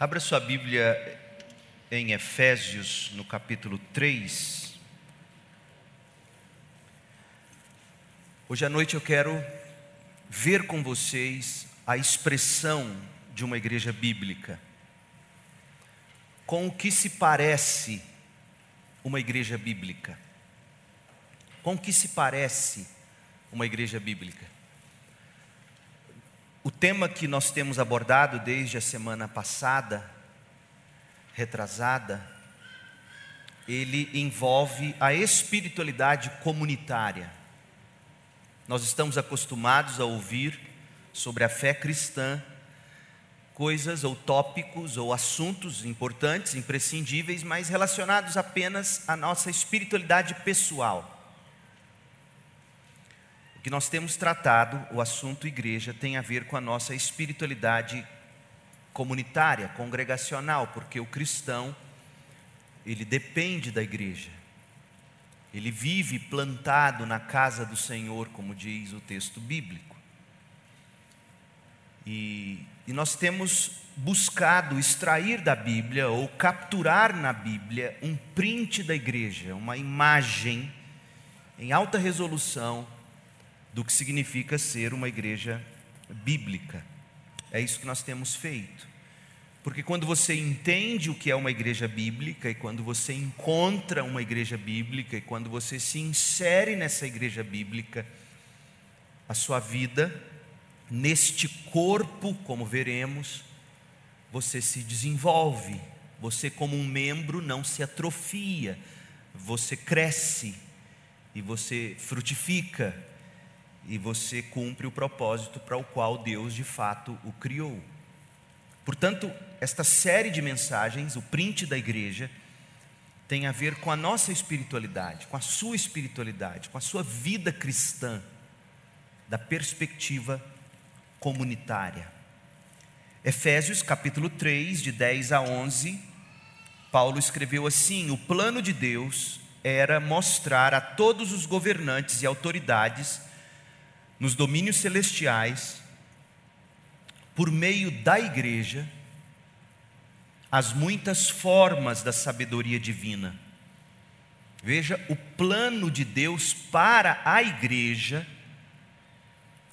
Abra sua Bíblia em Efésios, no capítulo 3. Hoje à noite eu quero ver com vocês a expressão de uma igreja bíblica. Com o que se parece uma igreja bíblica? Com o que se parece uma igreja bíblica? O tema que nós temos abordado desde a semana passada, retrasada, ele envolve a espiritualidade comunitária. Nós estamos acostumados a ouvir sobre a fé cristã coisas ou tópicos ou assuntos importantes, imprescindíveis, mas relacionados apenas à nossa espiritualidade pessoal. O que nós temos tratado, o assunto igreja, tem a ver com a nossa espiritualidade comunitária, congregacional, porque o cristão, ele depende da igreja. Ele vive plantado na casa do Senhor, como diz o texto bíblico. E, e, nós temos buscado extrair da Bíblia ou capturar na Bíblia um print da igreja, uma imagem em alta resolução do que significa ser uma igreja bíblica. É isso que nós temos feito. Porque quando você entende o que é uma igreja bíblica, e quando você encontra uma igreja bíblica, e quando você se insere nessa igreja bíblica, a sua vida, neste corpo, como veremos, você se desenvolve, você, como um membro, não se atrofia, você cresce e você frutifica, e você cumpre o propósito para o qual Deus de fato o criou. Portanto, esta série de mensagens, o print da igreja, tem a ver com a nossa espiritualidade, com a sua espiritualidade, com a sua vida cristã, da perspectiva comunitária. Efésios capítulo 3, de 10 a 11, Paulo escreveu assim: O plano de Deus era mostrar a todos os governantes e autoridades nos domínios celestiais, por meio da igreja, as muitas formas da sabedoria divina. Veja o plano de Deus para a igreja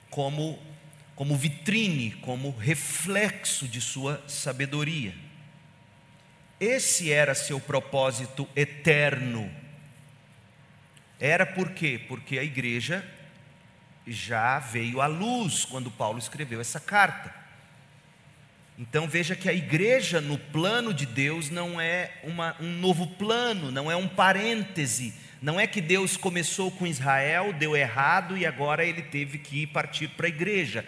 como como vitrine, como reflexo de sua sabedoria. Esse era seu propósito eterno. Era por quê? Porque a igreja já veio à luz quando Paulo escreveu essa carta. Então veja que a igreja no plano de Deus não é uma, um novo plano, não é um parêntese, não é que Deus começou com Israel, deu errado e agora ele teve que ir partir para a igreja.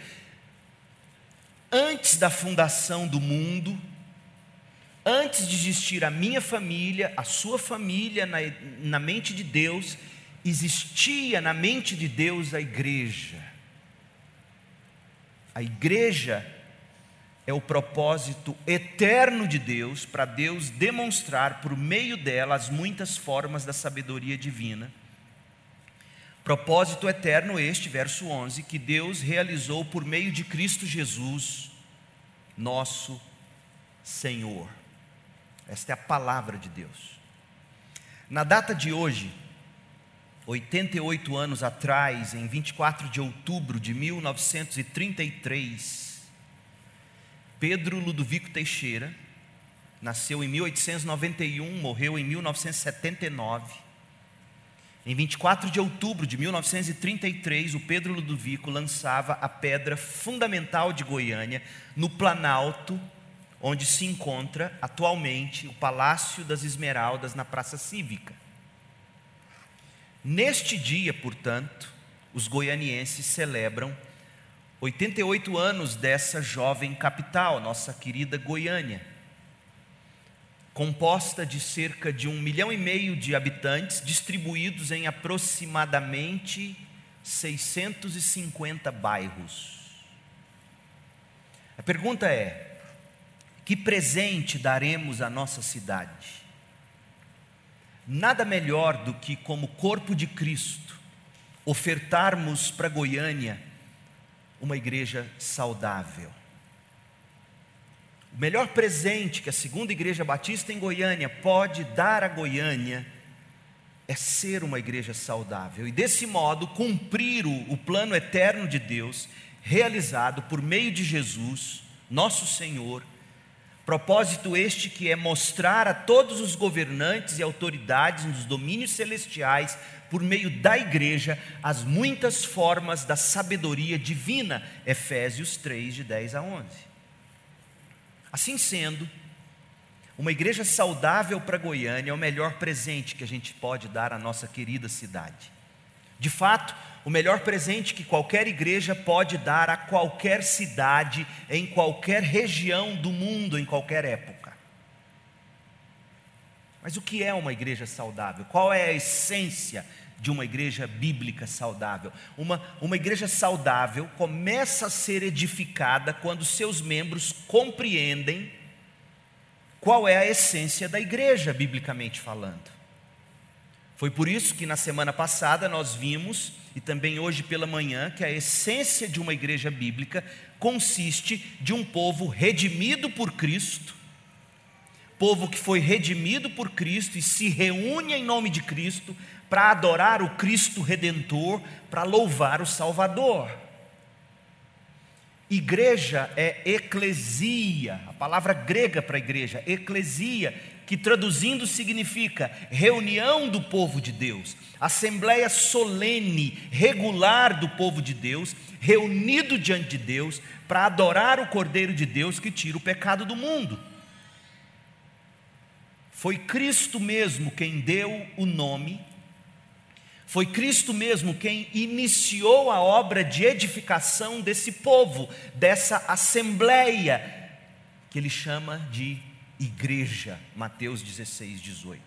Antes da fundação do mundo, antes de existir a minha família, a sua família na, na mente de Deus, existia na mente de Deus a igreja. A igreja é o propósito eterno de Deus para Deus demonstrar por meio dela as muitas formas da sabedoria divina. Propósito eterno este, verso 11, que Deus realizou por meio de Cristo Jesus, nosso Senhor. Esta é a palavra de Deus. Na data de hoje, 88 anos atrás, em 24 de outubro de 1933, Pedro Ludovico Teixeira nasceu em 1891, morreu em 1979. Em 24 de outubro de 1933, o Pedro Ludovico lançava a pedra fundamental de Goiânia, no Planalto, onde se encontra atualmente o Palácio das Esmeraldas, na Praça Cívica. Neste dia, portanto, os goianienses celebram 88 anos dessa jovem capital, nossa querida Goiânia, composta de cerca de um milhão e meio de habitantes, distribuídos em aproximadamente 650 bairros. A pergunta é: que presente daremos à nossa cidade? Nada melhor do que, como corpo de Cristo, ofertarmos para Goiânia uma igreja saudável. O melhor presente que a segunda igreja batista em Goiânia pode dar a Goiânia é ser uma igreja saudável e, desse modo, cumprir o, o plano eterno de Deus realizado por meio de Jesus, nosso Senhor. Propósito este que é mostrar a todos os governantes e autoridades nos domínios celestiais, por meio da igreja, as muitas formas da sabedoria divina. Efésios 3, de 10 a 11. Assim sendo, uma igreja saudável para Goiânia é o melhor presente que a gente pode dar à nossa querida cidade. De fato, o melhor presente que qualquer igreja pode dar a qualquer cidade, em qualquer região do mundo, em qualquer época. Mas o que é uma igreja saudável? Qual é a essência de uma igreja bíblica saudável? Uma, uma igreja saudável começa a ser edificada quando seus membros compreendem qual é a essência da igreja, biblicamente falando. Foi por isso que na semana passada nós vimos, e também hoje pela manhã, que a essência de uma igreja bíblica consiste de um povo redimido por Cristo, povo que foi redimido por Cristo e se reúne em nome de Cristo para adorar o Cristo redentor, para louvar o Salvador. Igreja é eclesia, a palavra grega para igreja, eclesia, que traduzindo significa reunião do povo de Deus, assembleia solene, regular do povo de Deus, reunido diante de Deus para adorar o Cordeiro de Deus que tira o pecado do mundo. Foi Cristo mesmo quem deu o nome foi Cristo mesmo quem iniciou a obra de edificação desse povo, dessa assembleia, que ele chama de igreja, Mateus 16, 18.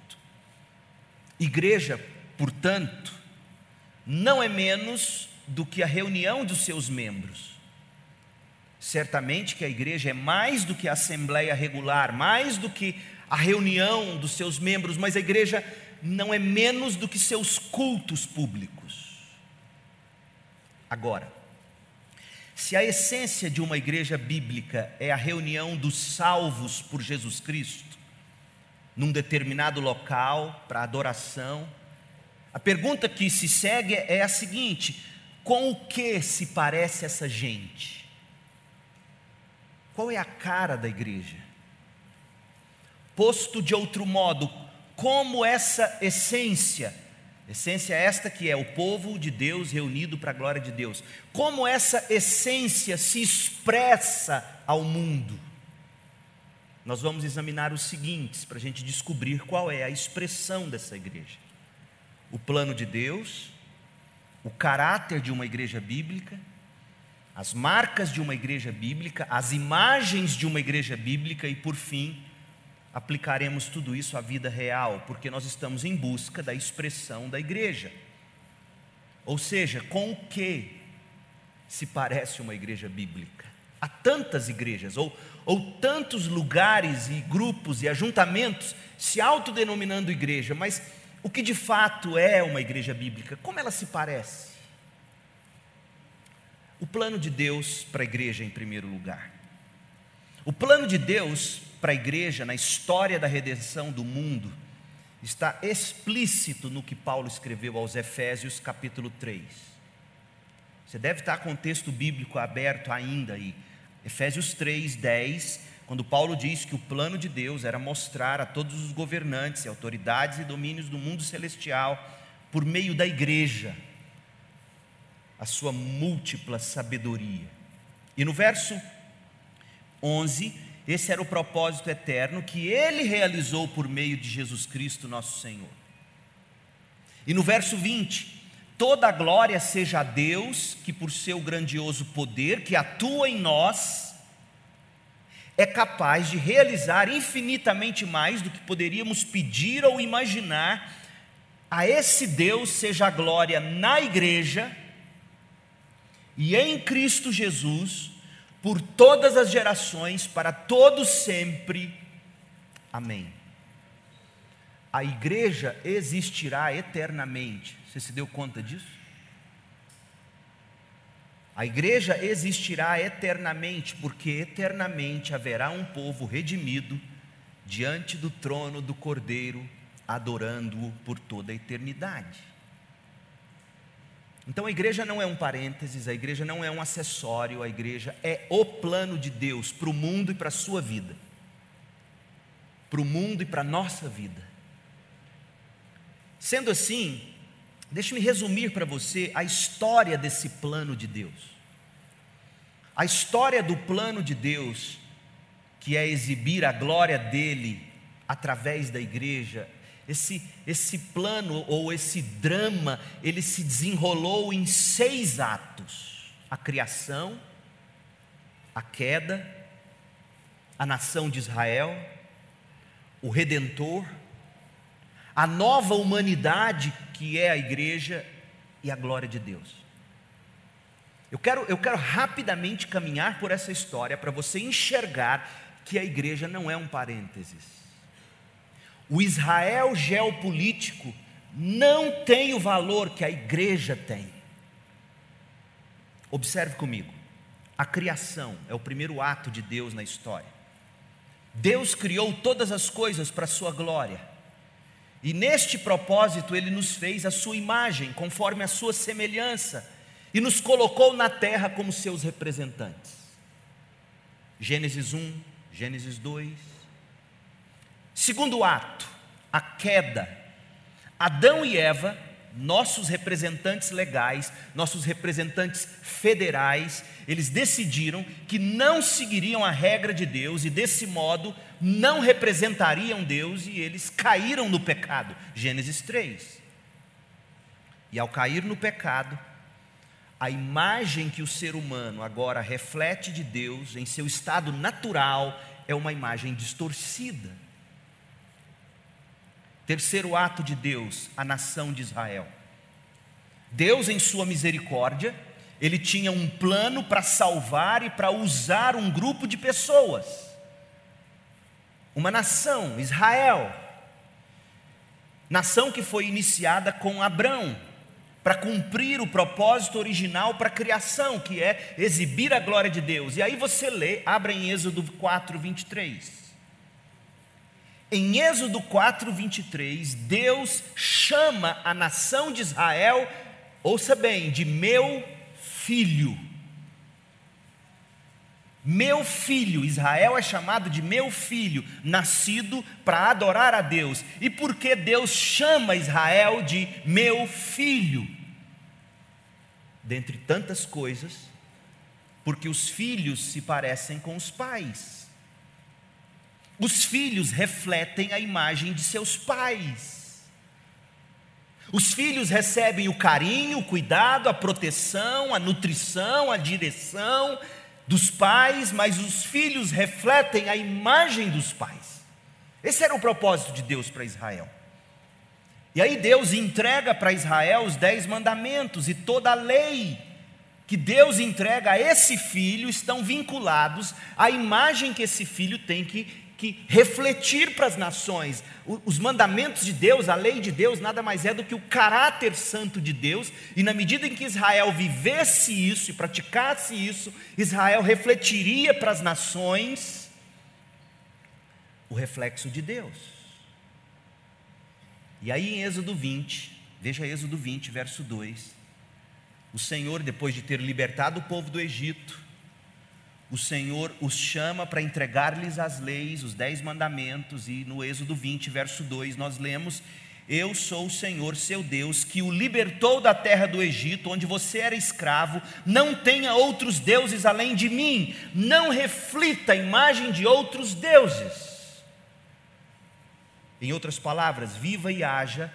Igreja, portanto, não é menos do que a reunião dos seus membros. Certamente que a igreja é mais do que a assembleia regular, mais do que a reunião dos seus membros, mas a igreja não é menos do que seus cultos públicos. Agora, se a essência de uma igreja bíblica é a reunião dos salvos por Jesus Cristo, num determinado local para adoração, a pergunta que se segue é a seguinte: com o que se parece essa gente? Qual é a cara da igreja? Posto de outro modo, como essa essência, essência esta que é o povo de Deus reunido para a glória de Deus, como essa essência se expressa ao mundo. Nós vamos examinar os seguintes para a gente descobrir qual é a expressão dessa igreja: o plano de Deus, o caráter de uma igreja bíblica, as marcas de uma igreja bíblica, as imagens de uma igreja bíblica e, por fim, aplicaremos tudo isso à vida real, porque nós estamos em busca da expressão da igreja. Ou seja, com o que se parece uma igreja bíblica? Há tantas igrejas, ou, ou tantos lugares e grupos e ajuntamentos se autodenominando igreja, mas o que de fato é uma igreja bíblica? Como ela se parece? O plano de Deus para a igreja, em primeiro lugar. O plano de Deus para a igreja, na história da redenção do mundo, está explícito no que Paulo escreveu aos Efésios, capítulo 3. Você deve estar com o texto bíblico aberto ainda aí. Efésios 3, 10, quando Paulo diz que o plano de Deus era mostrar a todos os governantes, autoridades e domínios do mundo celestial, por meio da igreja, a sua múltipla sabedoria. E no verso 11, esse era o propósito eterno que ele realizou por meio de Jesus Cristo, nosso Senhor. E no verso 20: toda a glória seja a Deus, que por seu grandioso poder, que atua em nós, é capaz de realizar infinitamente mais do que poderíamos pedir ou imaginar. A esse Deus seja a glória na igreja e em Cristo Jesus por todas as gerações, para todos sempre. Amém. A igreja existirá eternamente. Você se deu conta disso? A igreja existirá eternamente, porque eternamente haverá um povo redimido diante do trono do Cordeiro, adorando-o por toda a eternidade. Então a igreja não é um parênteses, a igreja não é um acessório, a igreja é o plano de Deus para o mundo e para a sua vida, para o mundo e para a nossa vida. Sendo assim, Deixe-me resumir para você a história desse plano de Deus. A história do plano de Deus, que é exibir a glória dele através da igreja, esse, esse plano ou esse drama, ele se desenrolou em seis atos: a criação, a queda, a nação de Israel, o redentor, a nova humanidade que é a igreja e a glória de Deus. Eu quero, eu quero rapidamente caminhar por essa história para você enxergar que a igreja não é um parênteses. O Israel geopolítico não tem o valor que a igreja tem. Observe comigo. A criação é o primeiro ato de Deus na história. Deus criou todas as coisas para a sua glória. E neste propósito ele nos fez a sua imagem, conforme a sua semelhança, e nos colocou na terra como seus representantes. Gênesis 1, Gênesis 2. Segundo ato, a queda. Adão e Eva nossos representantes legais, nossos representantes federais, eles decidiram que não seguiriam a regra de Deus e desse modo não representariam Deus e eles caíram no pecado. Gênesis 3. E ao cair no pecado, a imagem que o ser humano agora reflete de Deus em seu estado natural é uma imagem distorcida. Terceiro ato de Deus, a nação de Israel. Deus, em sua misericórdia, ele tinha um plano para salvar e para usar um grupo de pessoas. Uma nação, Israel. Nação que foi iniciada com Abrão, para cumprir o propósito original para a criação, que é exibir a glória de Deus. E aí você lê, abre em Êxodo 4, 23. Em Êxodo 4, 23, Deus chama a nação de Israel, ouça bem, de meu filho. Meu filho, Israel é chamado de meu filho, nascido para adorar a Deus. E por que Deus chama Israel de meu filho? Dentre tantas coisas, porque os filhos se parecem com os pais. Os filhos refletem a imagem de seus pais. Os filhos recebem o carinho, o cuidado, a proteção, a nutrição, a direção dos pais, mas os filhos refletem a imagem dos pais. Esse era o propósito de Deus para Israel. E aí Deus entrega para Israel os dez mandamentos e toda a lei que Deus entrega a esse filho estão vinculados à imagem que esse filho tem que que refletir para as nações. Os mandamentos de Deus, a lei de Deus, nada mais é do que o caráter santo de Deus, e na medida em que Israel vivesse isso e praticasse isso, Israel refletiria para as nações o reflexo de Deus. E aí em Êxodo 20, veja Êxodo 20, verso 2. O Senhor, depois de ter libertado o povo do Egito, o Senhor os chama para entregar-lhes as leis, os dez mandamentos, e no Êxodo 20, verso 2, nós lemos: Eu sou o Senhor seu Deus, que o libertou da terra do Egito, onde você era escravo, não tenha outros deuses além de mim, não reflita a imagem de outros deuses. Em outras palavras, viva e haja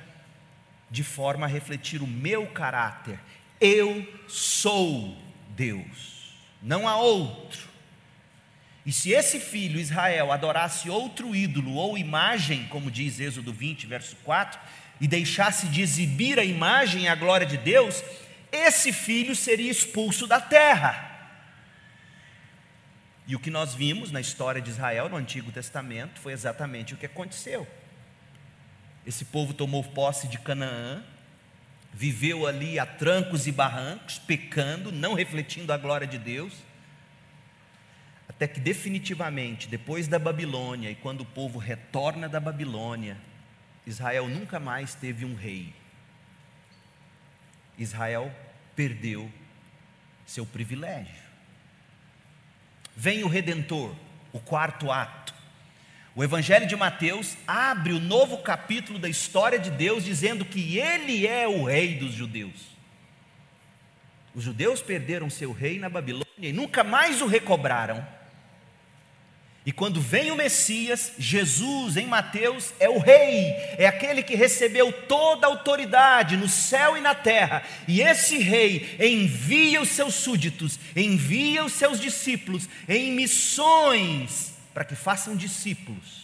de forma a refletir o meu caráter. Eu sou Deus, não há outro. E se esse filho, Israel, adorasse outro ídolo ou imagem, como diz Êxodo 20, verso 4, e deixasse de exibir a imagem e a glória de Deus, esse filho seria expulso da terra. E o que nós vimos na história de Israel no Antigo Testamento foi exatamente o que aconteceu. Esse povo tomou posse de Canaã, viveu ali a trancos e barrancos, pecando, não refletindo a glória de Deus, até que definitivamente, depois da Babilônia e quando o povo retorna da Babilônia, Israel nunca mais teve um rei. Israel perdeu seu privilégio. Vem o redentor, o quarto ato. O Evangelho de Mateus abre o novo capítulo da história de Deus, dizendo que Ele é o Rei dos judeus. Os judeus perderam seu rei na Babilônia e nunca mais o recobraram. E quando vem o Messias, Jesus em Mateus é o Rei, é aquele que recebeu toda a autoridade no céu e na terra. E esse Rei envia os seus súditos, envia os seus discípulos em missões para que façam discípulos.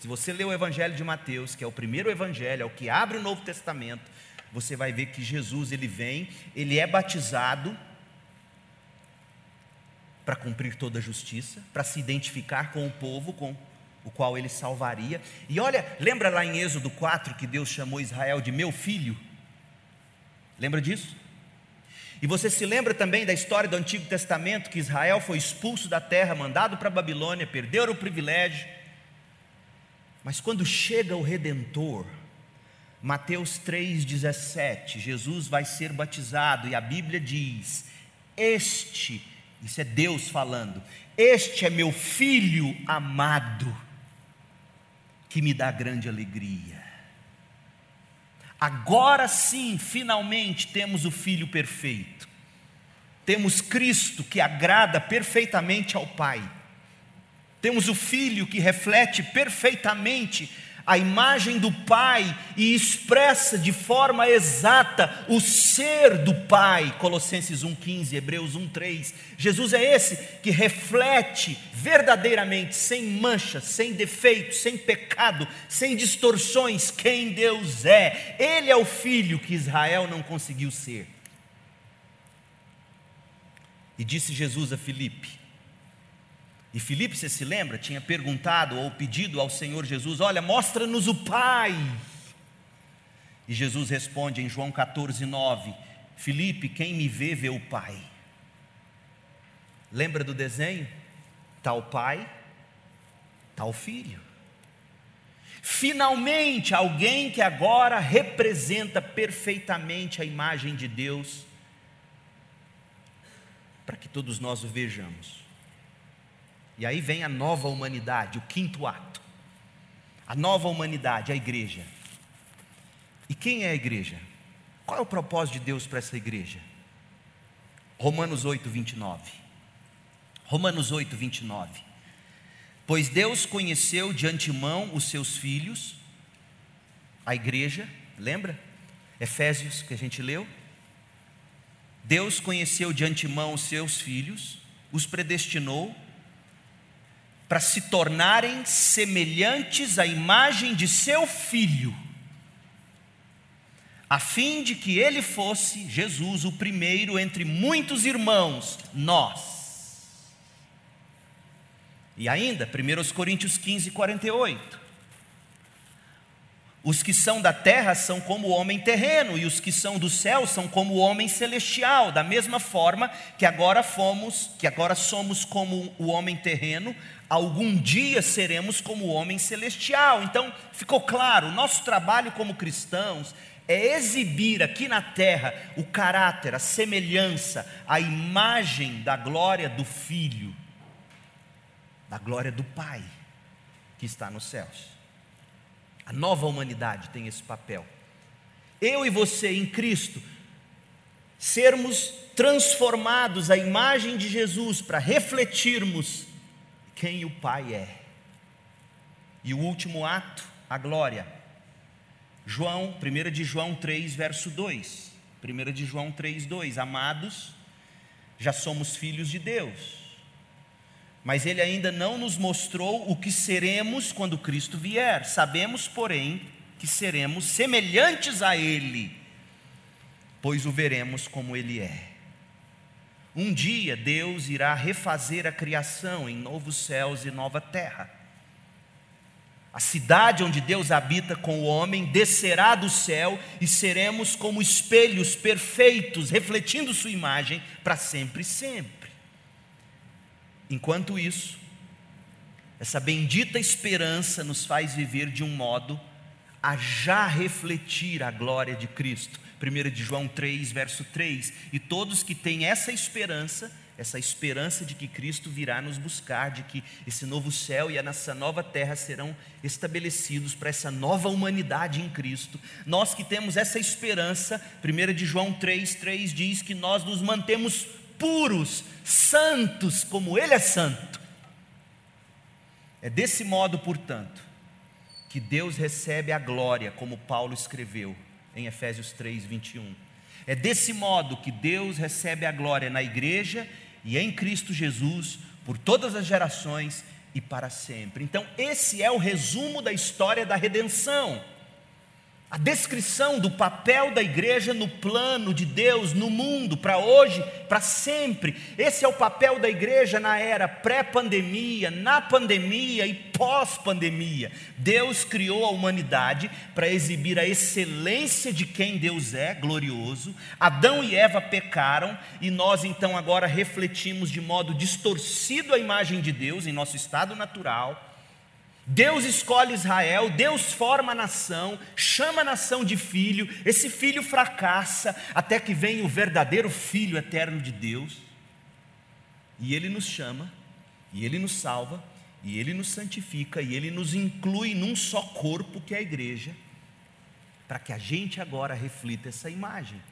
Se você ler o Evangelho de Mateus, que é o primeiro evangelho, é o que abre o Novo Testamento, você vai ver que Jesus ele vem, ele é batizado para cumprir toda a justiça, para se identificar com o povo com o qual ele salvaria. E olha, lembra lá em Êxodo 4 que Deus chamou Israel de meu filho? Lembra disso? E você se lembra também da história do Antigo Testamento que Israel foi expulso da terra, mandado para a Babilônia, perdeu o privilégio. Mas quando chega o redentor, Mateus 3:17, Jesus vai ser batizado e a Bíblia diz: "Este, isso é Deus falando, este é meu filho amado, que me dá grande alegria." Agora sim, finalmente temos o Filho perfeito. Temos Cristo que agrada perfeitamente ao Pai. Temos o Filho que reflete perfeitamente a imagem do Pai e expressa de forma exata o ser do Pai. Colossenses 1,15, Hebreus 1,3. Jesus é esse que reflete verdadeiramente, sem mancha, sem defeito, sem pecado, sem distorções, quem Deus é. Ele é o Filho que Israel não conseguiu ser. E disse Jesus a Filipe: e Filipe, você se lembra, tinha perguntado ou pedido ao Senhor Jesus: Olha, mostra-nos o Pai. E Jesus responde em João 14, 9: Filipe, quem me vê, vê o Pai. Lembra do desenho? Está o Pai, está o Filho. Finalmente, alguém que agora representa perfeitamente a imagem de Deus, para que todos nós o vejamos. E aí vem a nova humanidade, o quinto ato. A nova humanidade, a igreja. E quem é a igreja? Qual é o propósito de Deus para essa igreja? Romanos 8, 29. Romanos 8, 29. Pois Deus conheceu de antemão os seus filhos, a igreja, lembra? Efésios que a gente leu. Deus conheceu de antemão os seus filhos, os predestinou para se tornarem semelhantes à imagem de seu filho, a fim de que ele fosse, Jesus, o primeiro entre muitos irmãos, nós. E ainda, 1 Coríntios 15, 48. Os que são da terra são como o homem terreno, e os que são do céu são como o homem celestial, da mesma forma que agora fomos, que agora somos como o homem terreno, algum dia seremos como o homem celestial. Então, ficou claro, o nosso trabalho como cristãos é exibir aqui na terra o caráter, a semelhança, a imagem da glória do Filho, da glória do Pai que está nos céus. A nova humanidade tem esse papel. Eu e você em Cristo sermos transformados à imagem de Jesus para refletirmos quem o Pai é. E o último ato, a glória. João, 1 de João 3, verso 2. 1 de João 3, 2. Amados, já somos filhos de Deus mas ele ainda não nos mostrou o que seremos quando Cristo vier. Sabemos, porém, que seremos semelhantes a Ele, pois o veremos como Ele é. Um dia Deus irá refazer a criação em novos céus e nova terra. A cidade onde Deus habita com o homem descerá do céu e seremos como espelhos perfeitos, refletindo Sua imagem para sempre e sempre. Enquanto isso, essa bendita esperança nos faz viver de um modo a já refletir a glória de Cristo. 1 de João 3, verso 3. E todos que têm essa esperança, essa esperança de que Cristo virá nos buscar, de que esse novo céu e essa nova terra serão estabelecidos para essa nova humanidade em Cristo. Nós que temos essa esperança, 1 de João 3, 3 diz que nós nos mantemos puros, santos, como Ele é santo. É desse modo, portanto, que Deus recebe a glória, como Paulo escreveu em Efésios 3, 21. É desse modo que Deus recebe a glória na igreja e em Cristo Jesus, por todas as gerações e para sempre. Então, esse é o resumo da história da redenção a descrição do papel da igreja no plano de Deus, no mundo, para hoje, para sempre. Esse é o papel da igreja na era pré-pandemia, na pandemia e pós-pandemia. Deus criou a humanidade para exibir a excelência de quem Deus é, glorioso. Adão e Eva pecaram e nós então agora refletimos de modo distorcido a imagem de Deus em nosso estado natural Deus escolhe Israel, Deus forma a nação, chama a nação de filho, esse filho fracassa até que vem o verdadeiro filho eterno de Deus, e ele nos chama, e ele nos salva, e ele nos santifica, e ele nos inclui num só corpo que é a igreja, para que a gente agora reflita essa imagem.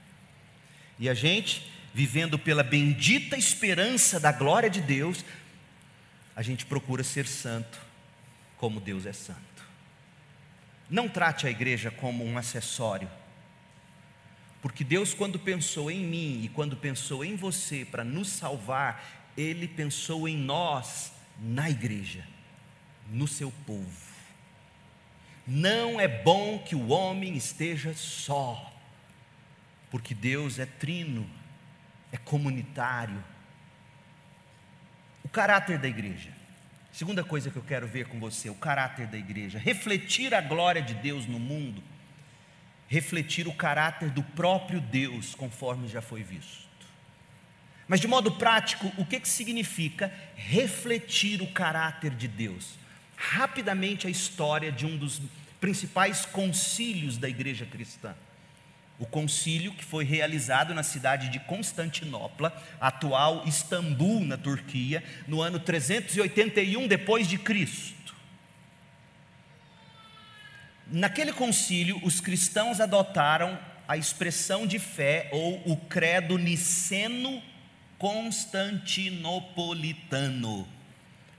E a gente, vivendo pela bendita esperança da glória de Deus, a gente procura ser santo como Deus é santo. Não trate a igreja como um acessório, porque Deus, quando pensou em mim e quando pensou em você para nos salvar, Ele pensou em nós na igreja, no seu povo. Não é bom que o homem esteja só, porque Deus é trino, é comunitário. O caráter da igreja Segunda coisa que eu quero ver com você, o caráter da igreja. Refletir a glória de Deus no mundo, refletir o caráter do próprio Deus, conforme já foi visto. Mas de modo prático, o que, que significa refletir o caráter de Deus? Rapidamente a história de um dos principais concílios da igreja cristã o concílio que foi realizado na cidade de Constantinopla, atual Istambul, na Turquia, no ano 381 depois de Cristo. Naquele concílio, os cristãos adotaram a expressão de fé ou o credo niceno constantinopolitano.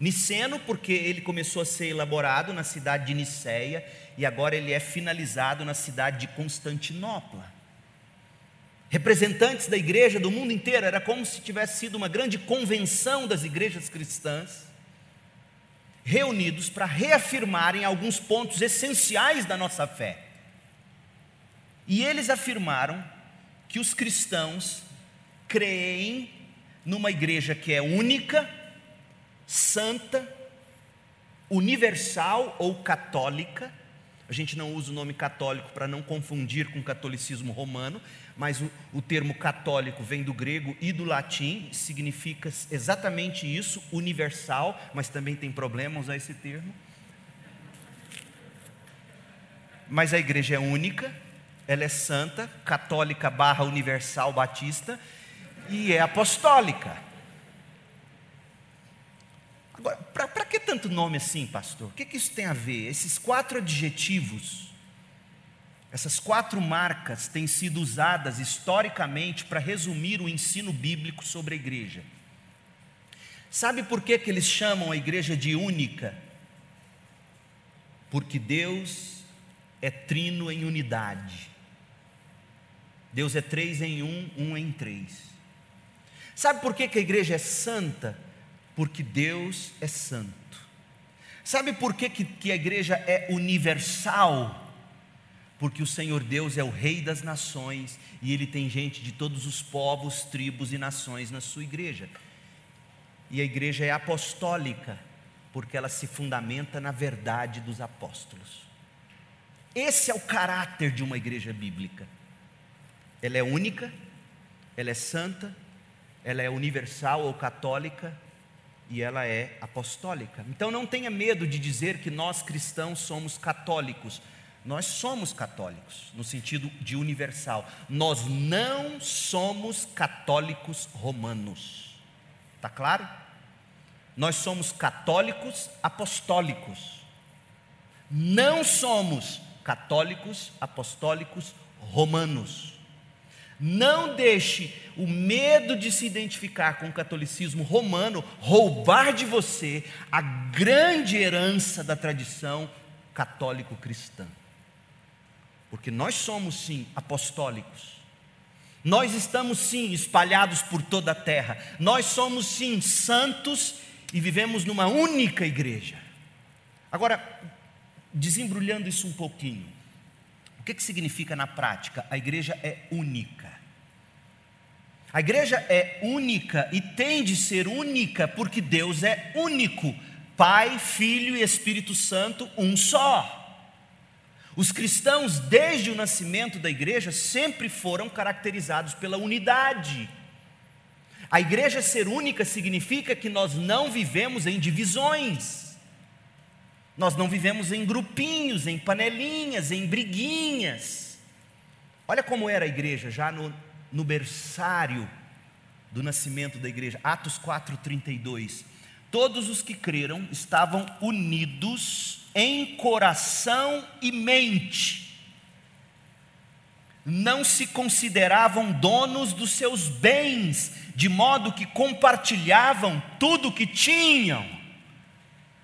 Niceno, porque ele começou a ser elaborado na cidade de Niceia e agora ele é finalizado na cidade de Constantinopla. Representantes da igreja do mundo inteiro, era como se tivesse sido uma grande convenção das igrejas cristãs, reunidos para reafirmarem alguns pontos essenciais da nossa fé. E eles afirmaram que os cristãos creem numa igreja que é única, santa, universal ou católica, a gente não usa o nome católico para não confundir com o catolicismo romano, mas o, o termo católico vem do grego e do latim, significa exatamente isso, universal, mas também tem problema usar esse termo. Mas a igreja é única, ela é santa, católica barra universal batista e é apostólica. Agora, para que tanto nome assim, pastor? O que, que isso tem a ver? Esses quatro adjetivos, essas quatro marcas têm sido usadas historicamente para resumir o ensino bíblico sobre a igreja. Sabe por que, que eles chamam a igreja de única? Porque Deus é trino em unidade. Deus é três em um, um em três. Sabe por que, que a igreja é santa? Porque Deus é santo. Sabe por que, que, a igreja é universal? Porque o Senhor Deus é o Rei das nações e Ele tem gente de todos os povos, tribos e nações na sua igreja. E a igreja é apostólica, Porque ela se fundamenta na verdade dos apóstolos. Esse é o caráter de uma igreja bíblica. Ela é única, ela é santa, ela é universal ou católica e ela é apostólica. Então não tenha medo de dizer que nós cristãos somos católicos. Nós somos católicos, no sentido de universal. Nós não somos católicos romanos. Está claro? Nós somos católicos apostólicos. Não somos católicos apostólicos romanos. Não deixe o medo de se identificar com o catolicismo romano roubar de você a grande herança da tradição católico-cristã. Porque nós somos sim apostólicos. Nós estamos sim espalhados por toda a terra. Nós somos sim santos e vivemos numa única igreja. Agora, desembrulhando isso um pouquinho, o que, que significa na prática? A igreja é única. A igreja é única e tem de ser única porque Deus é único. Pai, Filho e Espírito Santo, um só. Os cristãos, desde o nascimento da igreja, sempre foram caracterizados pela unidade. A igreja ser única significa que nós não vivemos em divisões, nós não vivemos em grupinhos, em panelinhas, em briguinhas. Olha como era a igreja já no, no berçário do nascimento da igreja, Atos 4,32. Todos os que creram estavam unidos em coração e mente. Não se consideravam donos dos seus bens, de modo que compartilhavam tudo o que tinham.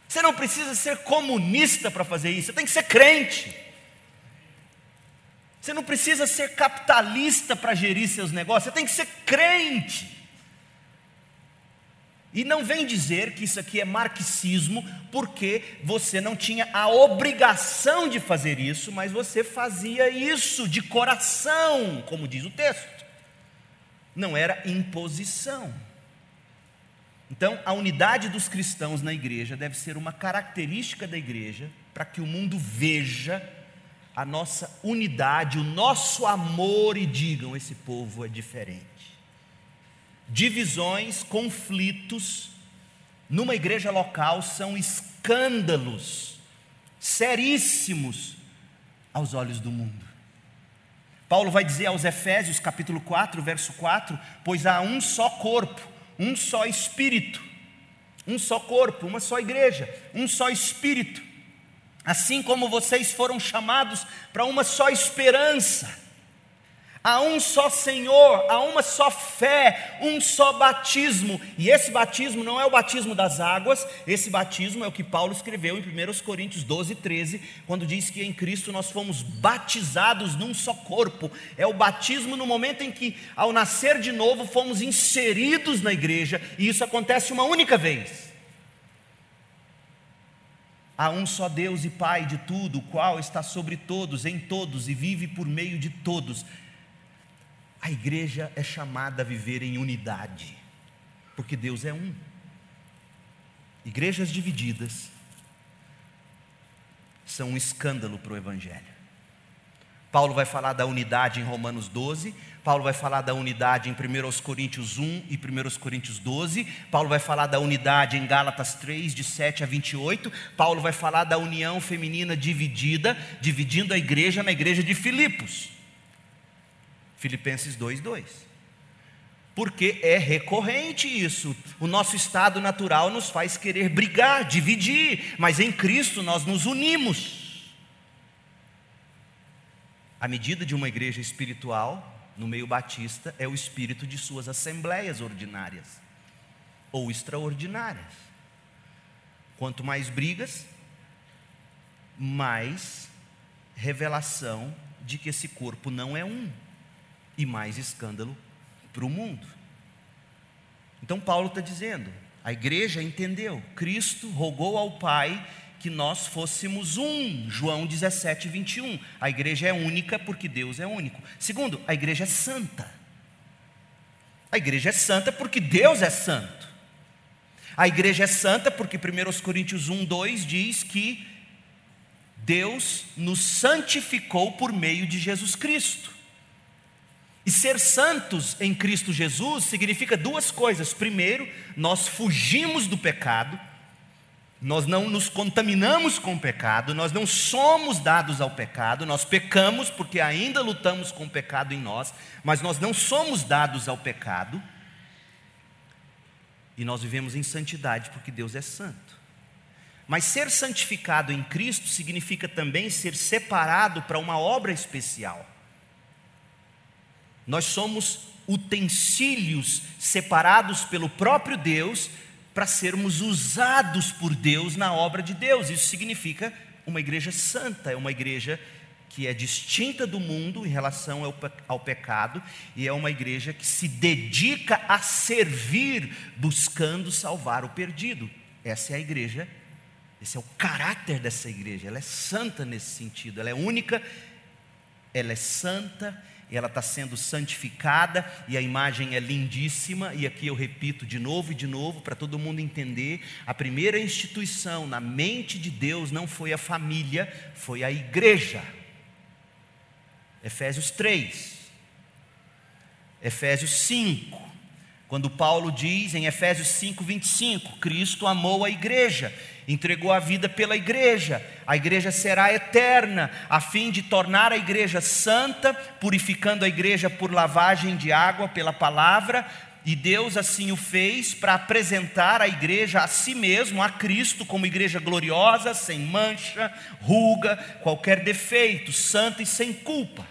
Você não precisa ser comunista para fazer isso, você tem que ser crente. Você não precisa ser capitalista para gerir seus negócios, você tem que ser crente. E não vem dizer que isso aqui é marxismo, porque você não tinha a obrigação de fazer isso, mas você fazia isso de coração, como diz o texto. Não era imposição. Então, a unidade dos cristãos na igreja deve ser uma característica da igreja, para que o mundo veja a nossa unidade, o nosso amor e digam: esse povo é diferente divisões, conflitos, numa igreja local são escândalos seríssimos aos olhos do mundo. Paulo vai dizer aos Efésios, capítulo 4, verso 4: Pois há um só corpo, um só espírito, um só corpo, uma só igreja, um só espírito, assim como vocês foram chamados para uma só esperança Há um só Senhor, há uma só fé, um só batismo. E esse batismo não é o batismo das águas, esse batismo é o que Paulo escreveu em 1 Coríntios 12, 13, quando diz que em Cristo nós fomos batizados num só corpo. É o batismo no momento em que, ao nascer de novo, fomos inseridos na igreja, e isso acontece uma única vez. Há um só Deus e Pai de tudo, o qual está sobre todos, em todos e vive por meio de todos. A igreja é chamada a viver em unidade, porque Deus é um. Igrejas divididas são um escândalo para o Evangelho. Paulo vai falar da unidade em Romanos 12, Paulo vai falar da unidade em 1 Coríntios 1 e 1 Coríntios 12, Paulo vai falar da unidade em Gálatas 3, de 7 a 28, Paulo vai falar da união feminina dividida, dividindo a igreja na igreja de Filipos. Filipenses 2:2. Porque é recorrente isso. O nosso estado natural nos faz querer brigar, dividir, mas em Cristo nós nos unimos. A medida de uma igreja espiritual no meio batista é o espírito de suas assembleias ordinárias ou extraordinárias. Quanto mais brigas, mais revelação de que esse corpo não é um e mais escândalo para o mundo. Então, Paulo está dizendo: a igreja entendeu, Cristo rogou ao Pai que nós fôssemos um. João 17, 21. A igreja é única porque Deus é único. Segundo, a igreja é santa. A igreja é santa porque Deus é santo. A igreja é santa porque 1 Coríntios 1, 2 diz que Deus nos santificou por meio de Jesus Cristo. E ser santos em Cristo Jesus significa duas coisas. Primeiro, nós fugimos do pecado, nós não nos contaminamos com o pecado, nós não somos dados ao pecado, nós pecamos porque ainda lutamos com o pecado em nós, mas nós não somos dados ao pecado. E nós vivemos em santidade porque Deus é santo. Mas ser santificado em Cristo significa também ser separado para uma obra especial. Nós somos utensílios separados pelo próprio Deus para sermos usados por Deus na obra de Deus. Isso significa uma igreja santa, é uma igreja que é distinta do mundo em relação ao, ao, pecado e é uma igreja que se dedica a servir, buscando salvar o perdido. Essa é a igreja, esse é o caráter dessa igreja. Ela é santa nesse sentido, ela é única, ela é santa ela está sendo santificada, e a imagem é lindíssima, e aqui eu repito de novo e de novo, para todo mundo entender: a primeira instituição na mente de Deus não foi a família, foi a igreja. Efésios 3, Efésios 5, quando Paulo diz em Efésios 5, 25: Cristo amou a igreja, entregou a vida pela igreja, a igreja será eterna, a fim de tornar a igreja santa, purificando a igreja por lavagem de água pela palavra, e Deus assim o fez para apresentar a igreja a si mesmo, a Cristo, como igreja gloriosa, sem mancha, ruga, qualquer defeito, santa e sem culpa.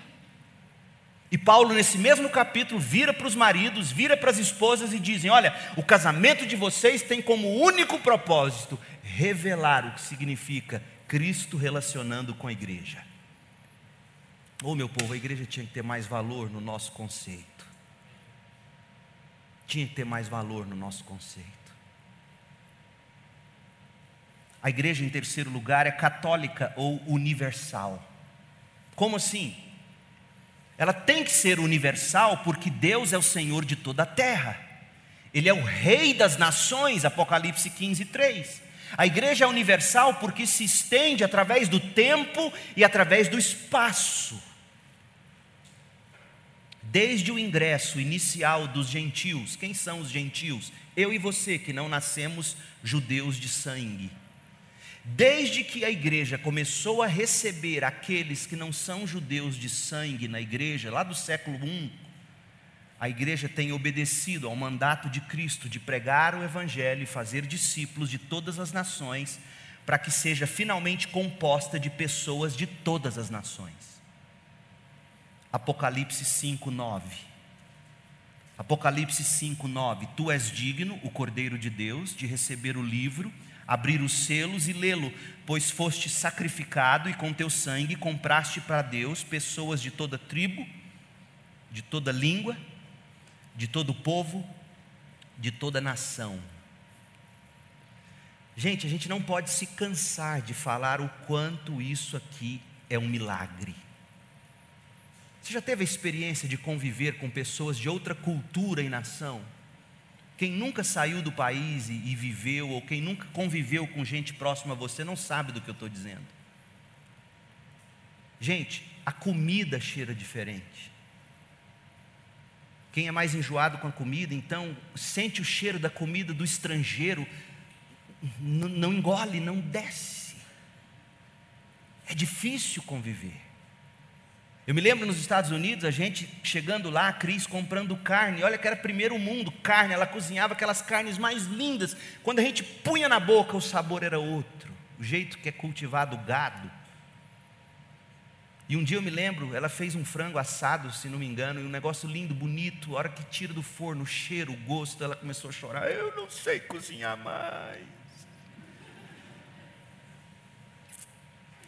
E Paulo, nesse mesmo capítulo, vira para os maridos, vira para as esposas e dizem: Olha, o casamento de vocês tem como único propósito revelar o que significa Cristo relacionando com a igreja. Ô oh, meu povo, a igreja tinha que ter mais valor no nosso conceito. Tinha que ter mais valor no nosso conceito. A igreja, em terceiro lugar, é católica ou universal. Como assim? Ela tem que ser universal porque Deus é o Senhor de toda a terra. Ele é o Rei das nações, Apocalipse 15, 3. A igreja é universal porque se estende através do tempo e através do espaço. Desde o ingresso inicial dos gentios, quem são os gentios? Eu e você que não nascemos judeus de sangue. Desde que a igreja começou a receber aqueles que não são judeus de sangue na igreja, lá do século I, a igreja tem obedecido ao mandato de Cristo de pregar o Evangelho e fazer discípulos de todas as nações, para que seja finalmente composta de pessoas de todas as nações. Apocalipse 5, 9. Apocalipse 5, 9. Tu és digno, o Cordeiro de Deus, de receber o livro abrir os selos e lê-lo, pois foste sacrificado e com teu sangue compraste para Deus pessoas de toda tribo, de toda língua, de todo povo, de toda nação. Gente, a gente não pode se cansar de falar o quanto isso aqui é um milagre. Você já teve a experiência de conviver com pessoas de outra cultura e nação? Quem nunca saiu do país e, e, viveu, ou quem nunca conviveu com gente próxima a você, não sabe do que eu estou dizendo. Gente, a comida cheira diferente. Quem é mais enjoado com a comida, então, sente o cheiro da comida do estrangeiro, não engole, não desce. É difícil conviver. Eu me lembro nos Estados Unidos, a gente chegando lá, a Cris comprando carne, olha que era primeiro mundo, carne, ela cozinhava aquelas carnes mais lindas. Quando a gente punha na boca, o sabor era outro, o jeito que é cultivado o gado. E um dia eu me lembro, ela fez um frango assado, se não me engano, e um negócio lindo, bonito, a hora que tira do forno, o cheiro, o gosto, ela começou a chorar. Eu não sei cozinhar mais.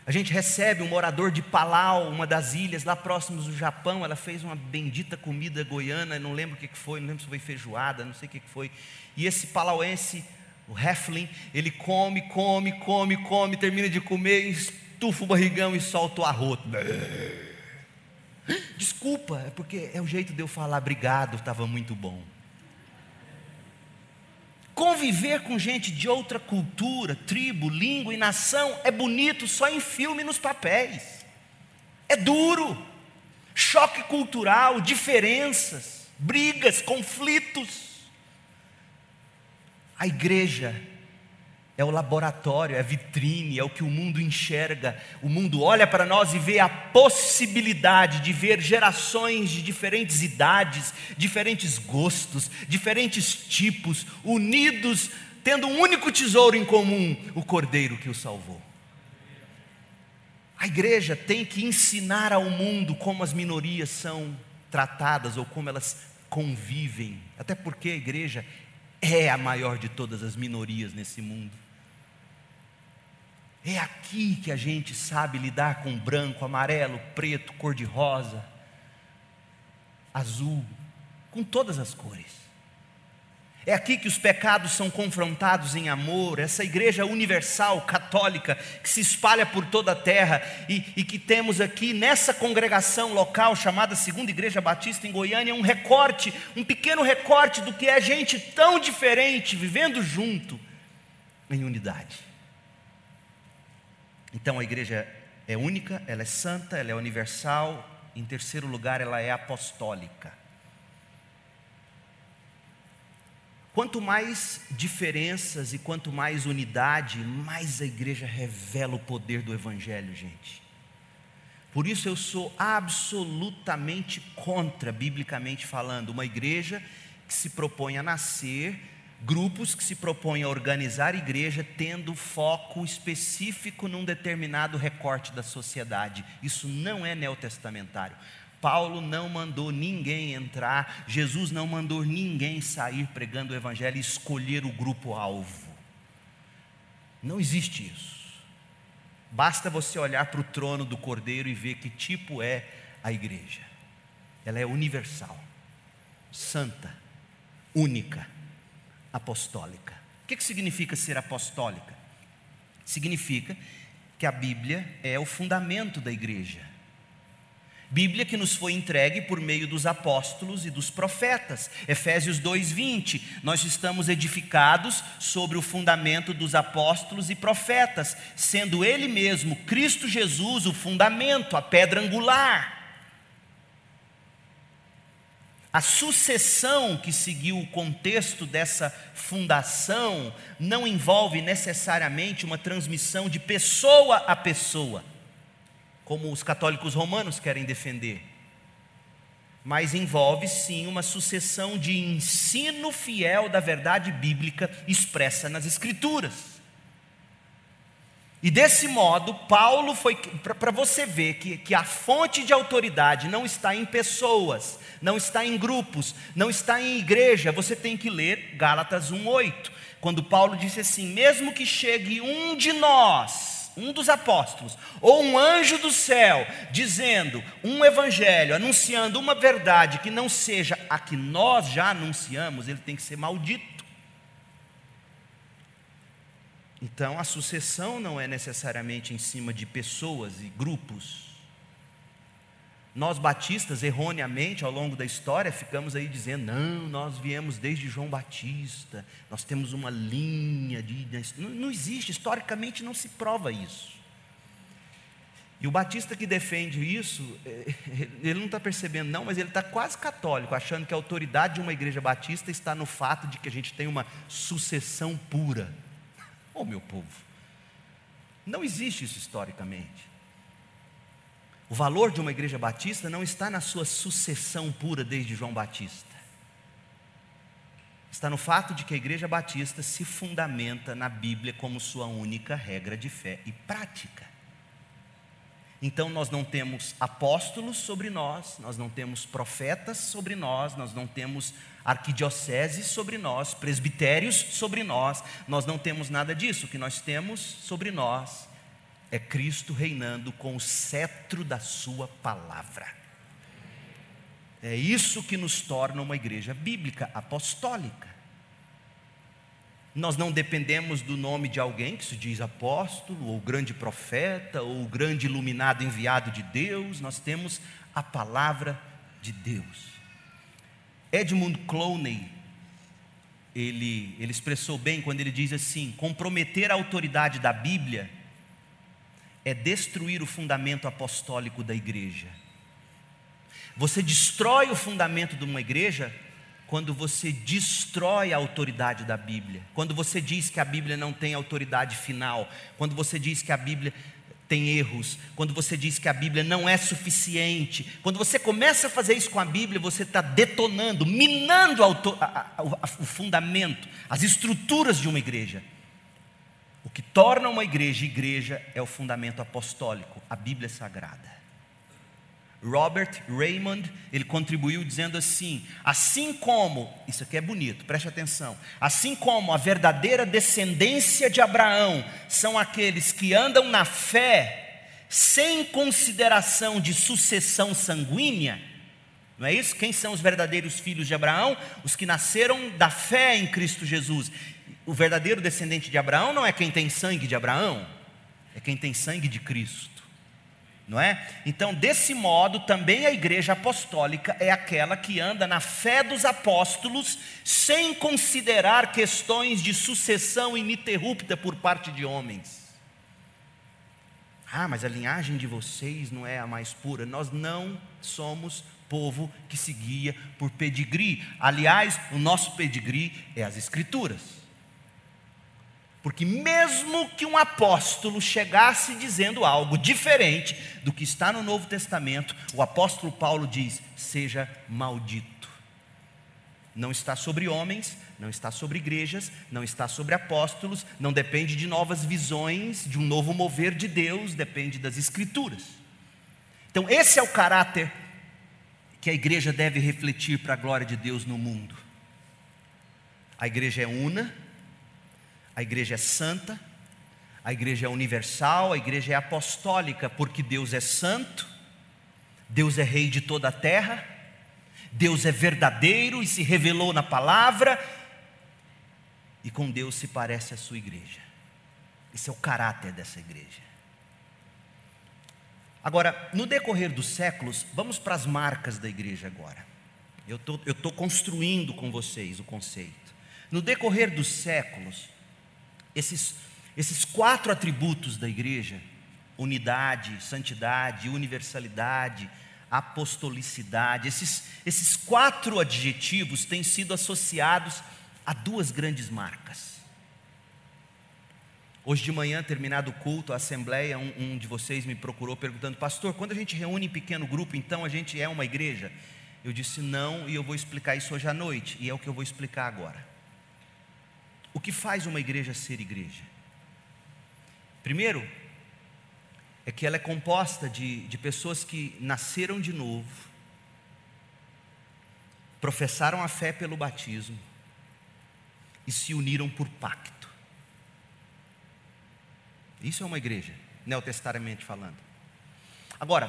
A gente recebe um morador de Palau, uma das ilhas lá próximos do Japão. Ela fez uma bendita comida goiana, não lembro o que foi, não lembro se foi feijoada, não sei o que foi. E esse palauense, o Heflin, ele come, come, come, come, termina de comer, estufa o barrigão e solta o arroto. Desculpa, é porque é o jeito de eu falar obrigado, estava muito bom. Conviver com gente de outra cultura, tribo, língua e nação é bonito só em filme e nos papéis. É duro. Choque cultural, diferenças, brigas, conflitos. A igreja é o laboratório, é a vitrine, é o que o mundo enxerga. O mundo olha para nós e vê a possibilidade de ver gerações de diferentes idades, diferentes gostos, diferentes tipos, unidos, tendo um único tesouro em comum: o Cordeiro que o salvou. A igreja tem que ensinar ao mundo como as minorias são tratadas ou como elas convivem, até porque a igreja é a maior de todas as minorias nesse mundo. É aqui que a gente sabe lidar com branco, amarelo, preto, cor-de-rosa, azul, com todas as cores. É aqui que os pecados são confrontados em amor, essa igreja universal, católica, que se espalha por toda a terra e, e, que temos aqui nessa congregação local chamada Segunda Igreja Batista em Goiânia, um recorte, um pequeno recorte do que é gente tão diferente vivendo junto em unidade. Então a igreja é única, ela é santa, ela é universal. Em terceiro lugar, ela é apostólica. Quanto mais diferenças e quanto mais unidade, mais a igreja revela o poder do Evangelho, gente. Por isso eu sou absolutamente contra, biblicamente falando, uma igreja que se propõe a nascer grupos que se propõem a organizar igreja tendo foco específico num determinado recorte da sociedade. Isso não é neotestamentário. Paulo não mandou ninguém entrar, Jesus não mandou ninguém sair pregando o evangelho e escolher o grupo alvo. Não existe isso. Basta você olhar para o trono do Cordeiro e ver que tipo é a igreja. Ela é universal, santa, única apostólica. O que, significa ser apostólica? Significa que a Bíblia é o fundamento da igreja. Bíblia que nos foi entregue por meio dos apóstolos e dos profetas. Efésios 2:20. Nós estamos edificados sobre o fundamento dos apóstolos e profetas, sendo ele mesmo Cristo Jesus o fundamento, a pedra angular. A sucessão que seguiu o contexto dessa fundação não envolve necessariamente uma transmissão de pessoa a pessoa, como os católicos romanos querem defender, mas envolve sim uma sucessão de ensino fiel da verdade bíblica expressa nas Escrituras. E desse modo, Paulo foi, para você ver que, que a fonte de autoridade não está em pessoas, não está em grupos, não está em igreja, você tem que ler Gálatas 1,8, quando Paulo disse assim: mesmo que chegue um de nós, um dos apóstolos, ou um anjo do céu, dizendo um evangelho, anunciando uma verdade que não seja a que nós já anunciamos, ele tem que ser maldito. Então, a sucessão não é necessariamente em cima de pessoas e grupos. Nós batistas, erroneamente, ao longo da história, ficamos aí dizendo: não, nós viemos desde João Batista, nós temos uma linha de. Não, não existe, historicamente não se prova isso. E o batista que defende isso, é, ele não está percebendo, não, mas ele está quase católico, achando que a autoridade de uma igreja batista está no fato de que a gente tem uma sucessão pura. Oh, meu povo, não existe isso historicamente. O valor de uma igreja batista não está na sua sucessão pura desde João Batista. Está no fato de que a igreja batista se fundamenta na Bíblia como sua única regra de fé e prática. Então nós não temos apóstolos sobre nós, nós não temos profetas sobre nós, nós não temos arquidioceses sobre nós, presbitérios sobre nós, nós não temos nada disso. O que nós temos sobre nós é Cristo reinando com o cetro da Sua palavra. É isso que nos torna uma igreja bíblica, apostólica. Nós não dependemos do nome de alguém que se diz apóstolo, ou grande profeta, ou grande iluminado enviado de Deus, nós temos a palavra de Deus. Edmund Clowney, ele, ele expressou bem quando ele diz assim: comprometer a autoridade da Bíblia é destruir o fundamento apostólico da igreja. Você destrói o fundamento de uma igreja quando você destrói a autoridade da Bíblia, quando você diz que a Bíblia não tem autoridade final, quando você diz que a Bíblia tem erros, quando você diz que a Bíblia não é suficiente, quando você começa a fazer isso com a Bíblia, você está detonando, minando o fundamento, as estruturas de uma igreja. O que torna uma igreja igreja é o fundamento apostólico, a Bíblia Sagrada. Robert Raymond, ele contribuiu dizendo assim: assim como, isso aqui é bonito, preste atenção, assim como a verdadeira descendência de Abraão são aqueles que andam na fé, sem consideração de sucessão sanguínea, não é isso? Quem são os verdadeiros filhos de Abraão? Os que nasceram da fé em Cristo Jesus. O verdadeiro descendente de Abraão não é quem tem sangue de Abraão, é quem tem sangue de Cristo não é? Então, desse modo, também a igreja apostólica é aquela que anda na fé dos apóstolos, sem considerar questões de sucessão ininterrupta por parte de homens. Ah, mas a linhagem de vocês não é a mais pura. Nós não somos povo que seguia por pedigree. Aliás, o nosso pedigree é as Escrituras. Porque, mesmo que um apóstolo chegasse dizendo algo diferente do que está no Novo Testamento, o apóstolo Paulo diz: seja maldito. Não está sobre homens, não está sobre igrejas, não está sobre apóstolos, não depende de novas visões, de um novo mover de Deus, depende das Escrituras. Então, esse é o caráter que a igreja deve refletir para a glória de Deus no mundo. A igreja é una, a igreja é santa, a igreja é universal, a igreja é apostólica, porque Deus é santo, Deus é rei de toda a terra, Deus é verdadeiro e se revelou na palavra, e com Deus se parece a sua igreja. Esse é o caráter dessa igreja. Agora, no decorrer dos séculos, vamos para as marcas da igreja agora. Eu estou construindo com vocês o conceito. No decorrer dos séculos, esses, esses quatro atributos da igreja: unidade, santidade, universalidade, apostolicidade, esses, esses quatro adjetivos têm sido associados a duas grandes marcas. Hoje de manhã, terminado o culto, a assembleia, um, um, de vocês me procurou perguntando, pastor, quando a gente reúne em pequeno grupo, então a gente é uma igreja? Eu disse não, e eu vou explicar isso hoje à noite, e é o que eu vou explicar agora. O que faz uma igreja ser igreja? Primeiro, é que ela é composta de, de pessoas que nasceram de novo, professaram a fé pelo batismo e se uniram por pacto. Isso é uma igreja, neotestariamente falando. Agora,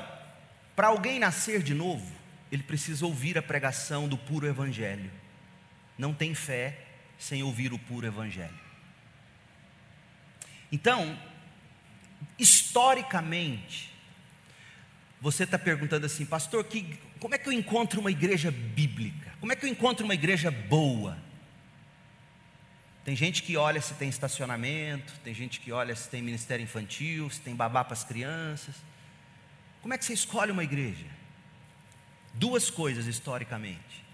para alguém nascer de novo, ele precisa ouvir a pregação do puro evangelho. Não tem fé sem ouvir o puro Evangelho. Então, historicamente, você está perguntando assim, pastor, que, como é que eu encontro uma igreja bíblica? Como é que eu encontro uma igreja boa? Tem gente que olha se tem estacionamento, tem gente que olha se tem ministério infantil, se tem babá para as crianças. Como é que você escolhe uma igreja? Duas coisas historicamente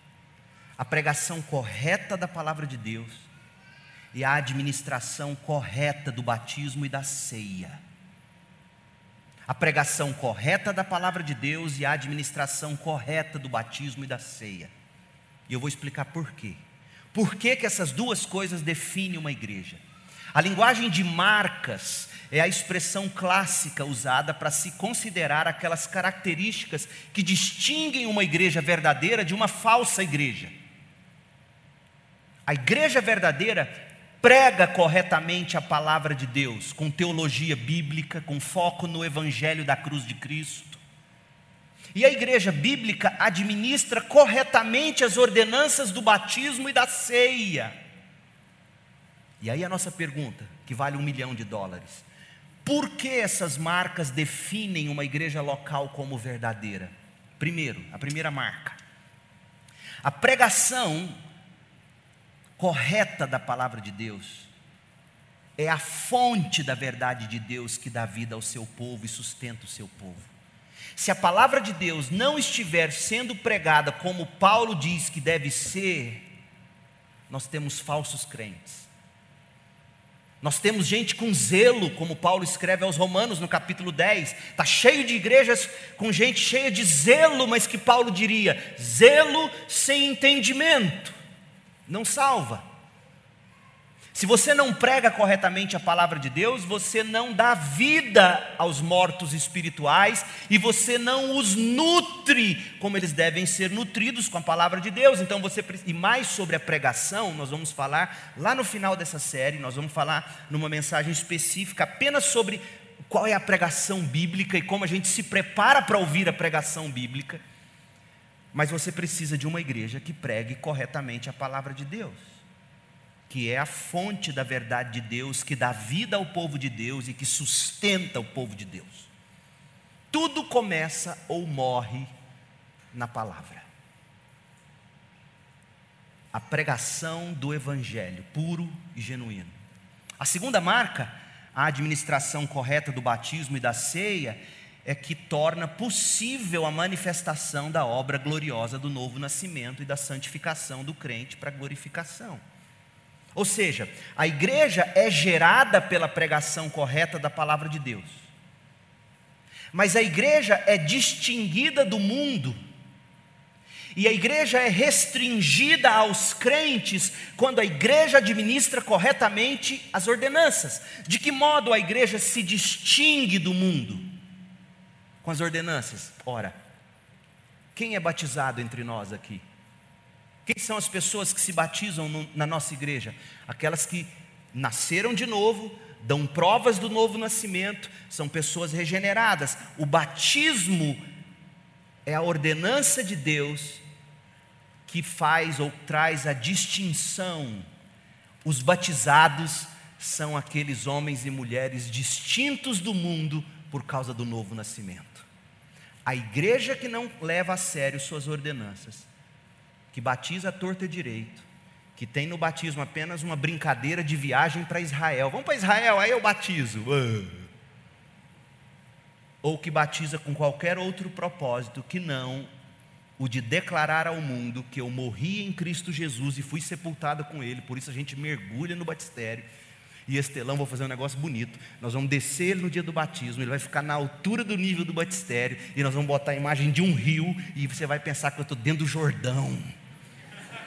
a pregação correta da palavra de Deus e a administração correta do batismo e da ceia. A pregação correta da palavra de Deus e a administração correta do batismo e da ceia. E eu vou explicar por quê. Por que, que essas duas coisas definem uma igreja? A linguagem de marcas é a expressão clássica usada para se considerar aquelas características que distinguem uma igreja verdadeira de uma falsa igreja. A igreja verdadeira prega corretamente a palavra de Deus, com teologia bíblica, com foco no evangelho da cruz de Cristo. E a igreja bíblica administra corretamente as ordenanças do batismo e da ceia. E aí a nossa pergunta, que vale um milhão de dólares: por que essas marcas definem uma igreja local como verdadeira? Primeiro, a primeira marca. A pregação correta da palavra de Deus é a fonte da verdade de Deus que dá vida ao seu povo e sustenta o seu povo. Se a palavra de Deus não estiver sendo pregada como Paulo diz que deve ser, nós temos falsos crentes. Nós temos gente com zelo, como Paulo escreve aos Romanos no capítulo 10. Está cheio de igrejas com gente cheia de zelo, mas que Paulo diria: zelo sem entendimento, não salva. Se você não prega corretamente a palavra de Deus, você não dá vida aos mortos espirituais e você não os nutre como eles devem ser nutridos com a palavra de Deus. Então você e mais sobre a pregação, nós vamos falar lá no final dessa série, nós vamos falar numa mensagem específica apenas sobre qual é a pregação bíblica e como a gente se prepara para ouvir a pregação bíblica. Mas você precisa de uma igreja que pregue corretamente a palavra de Deus que é a fonte da verdade de Deus, que dá vida ao povo de Deus e que sustenta o povo de Deus. Tudo começa ou morre na palavra. A pregação do Evangelho, puro e genuíno. A segunda marca, a administração correta do batismo e da ceia, é que torna possível a manifestação da obra gloriosa do novo nascimento e da santificação do crente para glorificação. Ou seja, a igreja é gerada pela pregação correta da palavra de Deus. Mas a igreja é distinguida do mundo. E a igreja é restringida aos crentes quando a igreja administra corretamente as ordenanças. De que modo a igreja se distingue do mundo? Com as ordenanças. Ora, quem é batizado entre nós aqui? Quem são as pessoas que se batizam no, na nossa igreja? Aquelas que nasceram de novo, dão provas do novo nascimento, são pessoas regeneradas. O batismo é a ordenança de Deus que faz ou traz a distinção. Os batizados são aqueles homens e mulheres distintos do mundo por causa do novo nascimento. A igreja que não leva a sério suas ordenanças que batiza a torta direito, que tem no batismo apenas uma brincadeira de viagem para Israel. Vamos para Israel, aí eu batizo. Ou que batiza com qualquer outro propósito que não o de declarar ao mundo que eu morri em Cristo Jesus e fui sepultado com Ele, por isso a gente mergulha no batistério. E Estelão, vou fazer um negócio bonito. Nós vamos descer ele no dia do batismo, ele vai ficar na altura do nível do batistério, e nós vamos botar a imagem de um rio, e você vai pensar que eu estou dentro do Jordão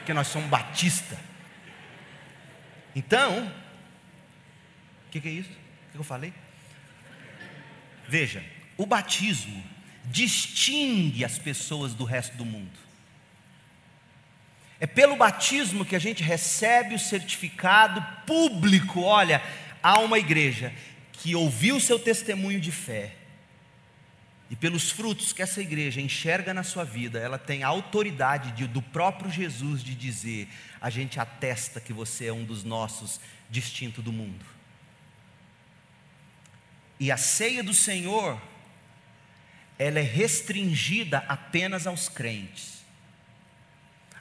porque nós somos batista. Então, o que, que, é isso? O que eu falei? Veja, o batismo distingue as pessoas do resto do mundo. É pelo batismo que a gente recebe o certificado público. Olha, há uma igreja que ouviu seu testemunho de fé, e pelos frutos que essa igreja enxerga na sua vida, ela tem a autoridade de, do próprio Jesus de dizer: a gente atesta que você é um dos nossos, distinto do mundo. E a ceia do Senhor, ela é restringida apenas aos crentes.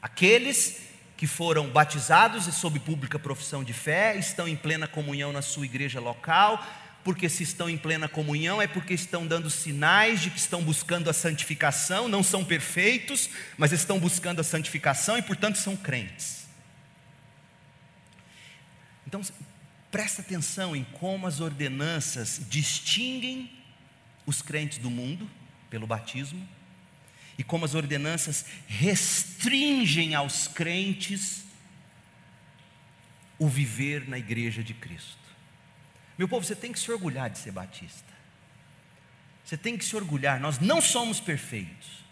Aqueles que foram batizados e sob pública profissão de fé, estão em plena comunhão na sua igreja local, porque se estão em plena comunhão, é porque estão dando sinais de que estão buscando a santificação, não são perfeitos, mas estão buscando a santificação e, portanto, são crentes. Então, presta atenção em como as ordenanças distinguem os crentes do mundo pelo batismo e como as ordenanças restringem aos crentes o viver na igreja de Cristo. Meu povo, você tem que se orgulhar de ser batista. Você tem que se orgulhar. Nós não somos perfeitos.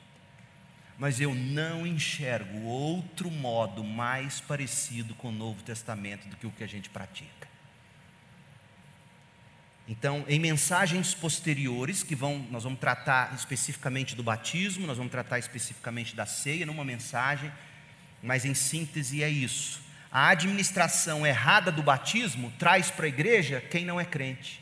Mas eu não enxergo outro modo mais parecido com o Novo Testamento do que o que a gente pratica. Então, em mensagens posteriores, que vão, nós vamos tratar especificamente do batismo, nós vamos tratar especificamente da ceia, numa mensagem, mas em síntese é isso. A administração errada do batismo traz para a igreja quem não é crente.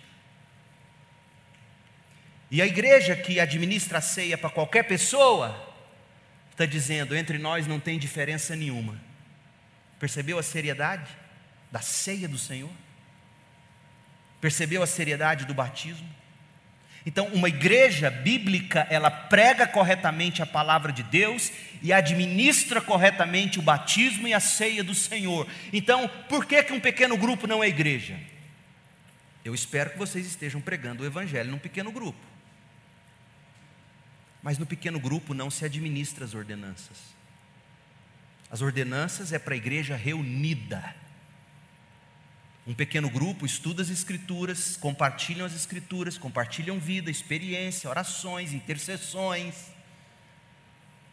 E a igreja que administra a ceia para qualquer pessoa, está dizendo: entre nós não tem diferença nenhuma, Percebeu a seriedade da ceia do Senhor? Percebeu a seriedade do batismo? Então, uma igreja bíblica, ela prega corretamente a palavra de Deus e administra corretamente o batismo e a ceia do Senhor. Então, por que, que um pequeno grupo não é igreja? Eu espero que vocês estejam pregando o evangelho num pequeno grupo. Mas no pequeno grupo não se administra as ordenanças. As ordenanças é para a igreja reunida. Um pequeno grupo estuda as escrituras, compartilham as escrituras, compartilham vida, experiência, orações, intercessões.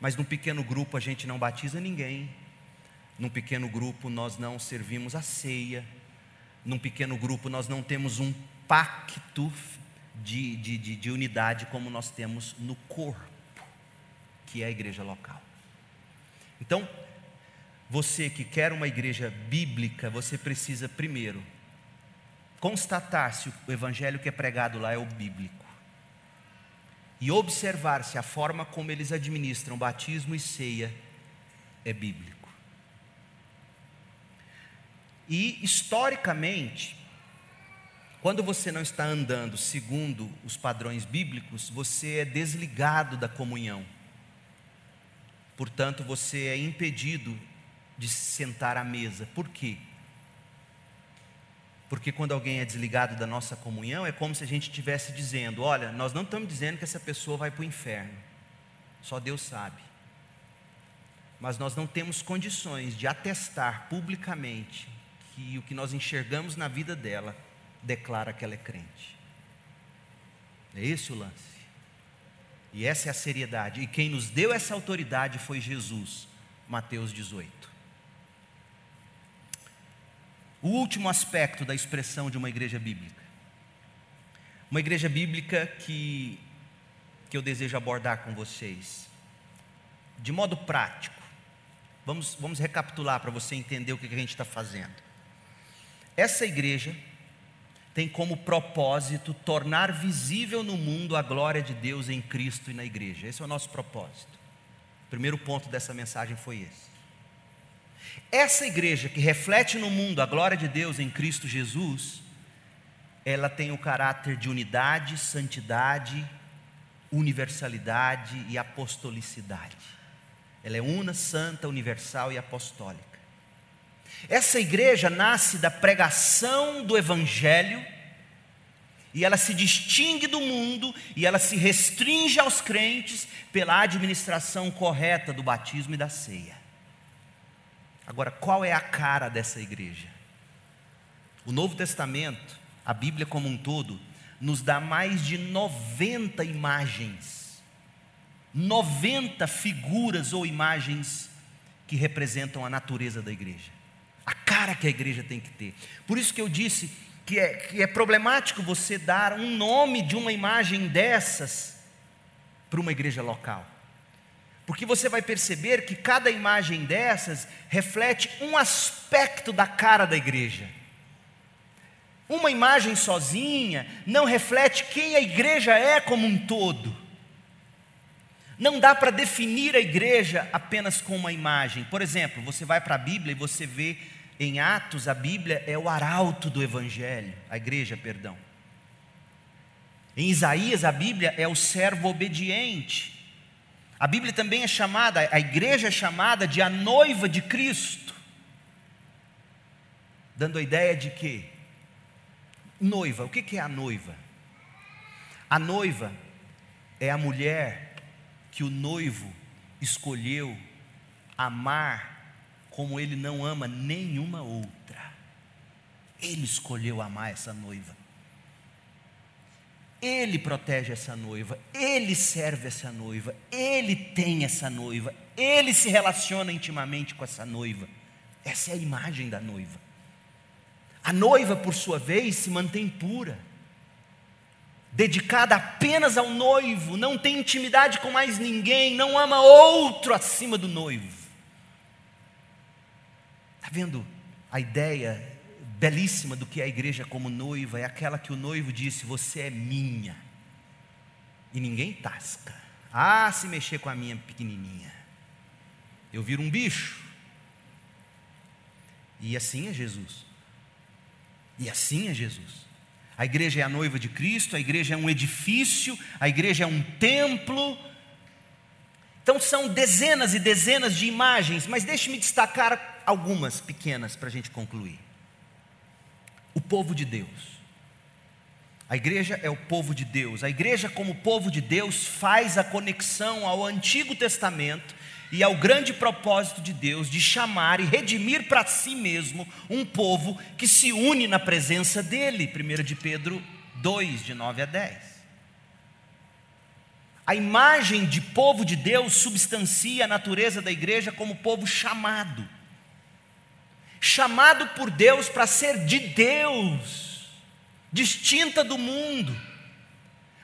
Mas num pequeno grupo a gente não batiza ninguém. Num pequeno grupo nós não servimos a ceia. Num pequeno grupo nós não temos um pacto de, de, de, de unidade como nós temos no corpo, que é a igreja local. Então, você que quer uma igreja bíblica, você precisa primeiro constatar se o evangelho que é pregado lá é o bíblico. E observar se a forma como eles administram batismo e ceia é bíblico. E historicamente, quando você não está andando segundo os padrões bíblicos, você é desligado da comunhão. Portanto, você é impedido de se sentar à mesa. Por quê? Porque quando alguém é desligado da nossa comunhão, é como se a gente estivesse dizendo: olha, nós não estamos dizendo que essa pessoa vai para o inferno, só Deus sabe. Mas nós não temos condições de atestar publicamente que o que nós enxergamos na vida dela declara que ela é crente. É esse o lance. E essa é a seriedade. E quem nos deu essa autoridade foi Jesus, Mateus 18. O último aspecto da expressão de uma igreja bíblica. Uma igreja bíblica que, que eu desejo abordar com vocês, de modo prático. Vamos, vamos recapitular para você entender o que a gente está fazendo. Essa igreja tem como propósito tornar visível no mundo a glória de Deus em Cristo e na igreja. Esse é o nosso propósito. O primeiro ponto dessa mensagem foi esse. Essa igreja que reflete no mundo a glória de Deus em Cristo Jesus, ela tem o caráter de unidade, santidade, universalidade e apostolicidade. Ela é una, santa, universal e apostólica. Essa igreja nasce da pregação do Evangelho, e ela se distingue do mundo, e ela se restringe aos crentes pela administração correta do batismo e da ceia. Agora, qual é a cara dessa igreja? O Novo Testamento, a Bíblia como um todo, nos dá mais de 90 imagens, 90 figuras ou imagens que representam a natureza da igreja, a cara que a igreja tem que ter. Por isso que eu disse que é, que é problemático você dar um nome de uma imagem dessas para uma igreja local. Porque você vai perceber que cada imagem dessas reflete um aspecto da cara da igreja. Uma imagem sozinha não reflete quem a igreja é como um todo. Não dá para definir a igreja apenas com uma imagem. Por exemplo, você vai para a Bíblia e você vê em Atos, a Bíblia é o arauto do Evangelho, a igreja, perdão. Em Isaías, a Bíblia é o servo obediente. A Bíblia também é chamada, a igreja é chamada de a noiva de Cristo, dando a ideia de que noiva, o que é a noiva? A noiva é a mulher que o noivo escolheu amar como ele não ama nenhuma outra. Ele escolheu amar essa noiva. Ele protege essa noiva, ele serve essa noiva, ele tem essa noiva, ele se relaciona intimamente com essa noiva. Essa é a imagem da noiva. A noiva, por sua vez, se mantém pura, dedicada apenas ao noivo, não tem intimidade com mais ninguém, não ama outro acima do noivo. Está vendo a ideia belíssima do que é a igreja como noiva é aquela que o noivo disse: Você é minha, e ninguém tasca. Ah, se mexer com a minha pequenininha, eu viro um bicho. E assim é Jesus. E assim é Jesus. A igreja é a noiva de Cristo, a igreja é um edifício, a igreja é um templo. Então são dezenas e dezenas de imagens, mas deixe-me destacar algumas pequenas para a gente concluir. O povo de Deus. A igreja é o povo de Deus. A igreja, como povo de Deus, faz a conexão ao Antigo Testamento e ao grande propósito de Deus de chamar e redimir para si mesmo um povo que se une na presença dele. 1 de Pedro 2, de 9 a 10. A imagem de povo de Deus substancia a natureza da igreja como povo chamado. Chamado por Deus para ser de Deus, distinta do mundo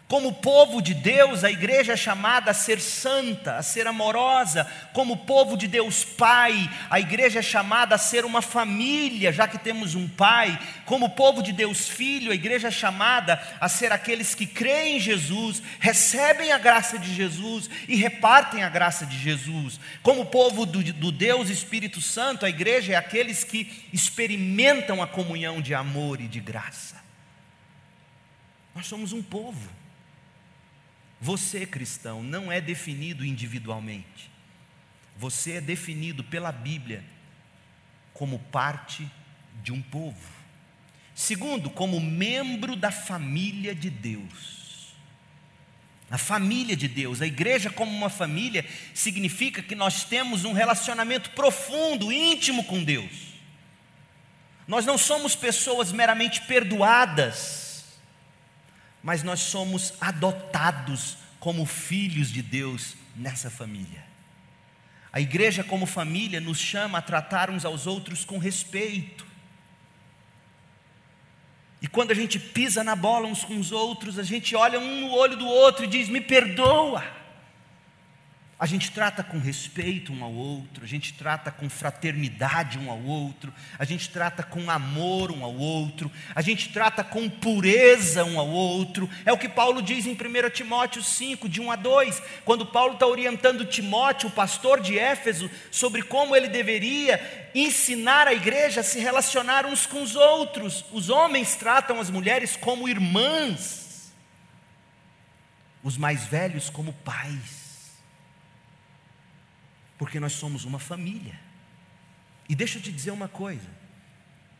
como povo de Deus, a igreja é chamada a ser santa, a ser amorosa. Como povo de Deus Pai, a igreja é chamada a ser uma família, já que temos um Pai. Como povo de Deus Filho, a igreja é chamada a ser aqueles que creem em Jesus, recebem a graça de Jesus e repartem a graça de Jesus. Como povo do, do Deus Espírito Santo, a igreja é aqueles que experimentam a comunhão de amor e de graça. Nós somos um povo. Você, cristão, não é definido individualmente. Você é definido pela Bíblia como parte de um povo. Segundo, como membro da família de Deus. A família de Deus, a igreja como uma família, significa que nós temos um relacionamento profundo, íntimo com Deus. Nós não somos pessoas meramente perdoadas, mas nós somos adotados como filhos de Deus nessa família. A igreja, como família, nos chama a tratar uns aos outros com respeito. E quando a gente pisa na bola uns com os outros, a gente olha um no olho do outro e diz: Me perdoa. A gente trata com respeito um ao outro, a gente trata com fraternidade um ao outro, a gente trata com amor um ao outro, a gente trata com pureza um ao outro. É o que Paulo diz em 1 Timóteo 5, de 1 a 2, quando Paulo está orientando Timóteo, o pastor de Éfeso, sobre como ele deveria ensinar a igreja a se relacionar uns com os outros. Os homens tratam as mulheres como irmãs, os mais velhos como pais porque nós somos uma família. E deixa eu te dizer uma coisa: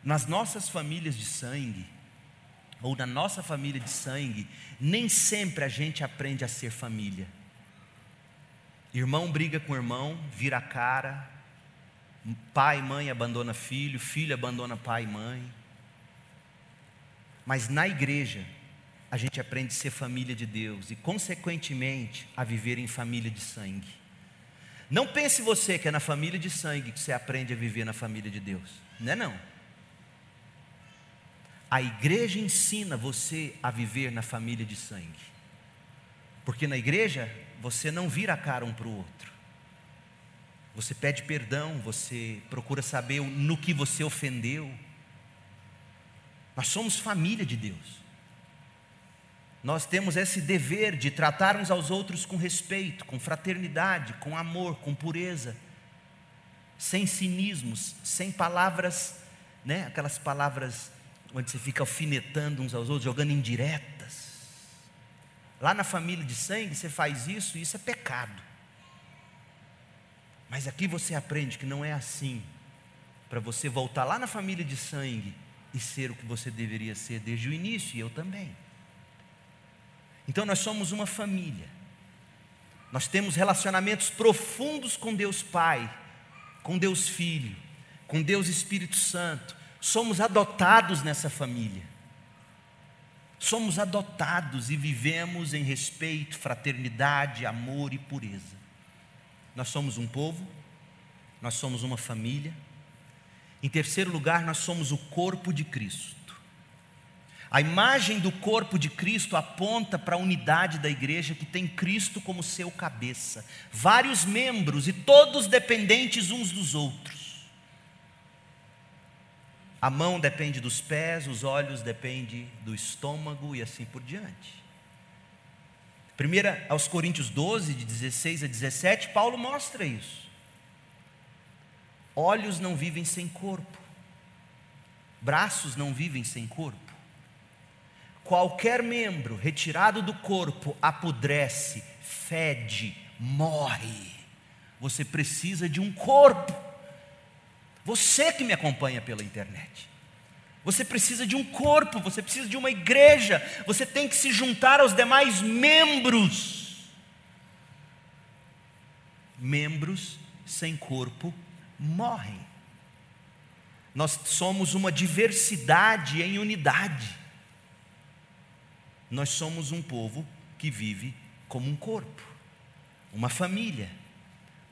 nas nossas famílias de sangue, ou na nossa família de sangue, nem sempre a gente aprende a ser família. Irmão briga com irmão, vira a cara, pai e mãe abandona filho, filho abandona pai e mãe. Mas na igreja, a gente aprende a ser família de Deus e, consequentemente, a viver em família de sangue. Não pense você que é na família de sangue que você aprende a viver na família de Deus. Não é não. A igreja ensina você a viver na família de sangue. Porque na igreja você não vira a cara um para o outro. Você pede perdão, você procura saber no que você ofendeu. Nós somos família de Deus. Nós temos esse dever de tratar uns aos outros com respeito, com fraternidade, com amor, com pureza, sem cinismos, sem palavras, né, aquelas palavras onde você fica alfinetando uns aos outros, jogando indiretas. Lá na família de sangue você faz isso e isso é pecado. Mas aqui você aprende que não é assim, para você voltar lá na família de sangue e ser o que você deveria ser desde o início, e eu também. Então nós somos uma família. Nós temos relacionamentos profundos com Deus Pai, com Deus Filho, com Deus Espírito Santo. Somos adotados nessa família. Somos adotados e vivemos em respeito, fraternidade, amor e pureza. Nós somos um povo, nós somos uma família. Em terceiro lugar, nós somos o corpo de Cristo. A imagem do corpo de Cristo aponta para a unidade da igreja que tem Cristo como seu cabeça, vários membros e todos dependentes uns dos outros. A mão depende dos pés, os olhos dependem do estômago e assim por diante. Primeira aos Coríntios 12, de 16 a 17, Paulo mostra isso. Olhos não vivem sem corpo, Braços não vivem sem corpo. Qualquer membro retirado do corpo apodrece, fede, morre. Você precisa de um corpo. Você que me acompanha pela internet. Você precisa de um corpo, você precisa de uma igreja, você tem que se juntar aos demais membros. Membros sem corpo morrem. Nós somos uma diversidade em unidade. Nós somos um povo que vive como um corpo, uma família,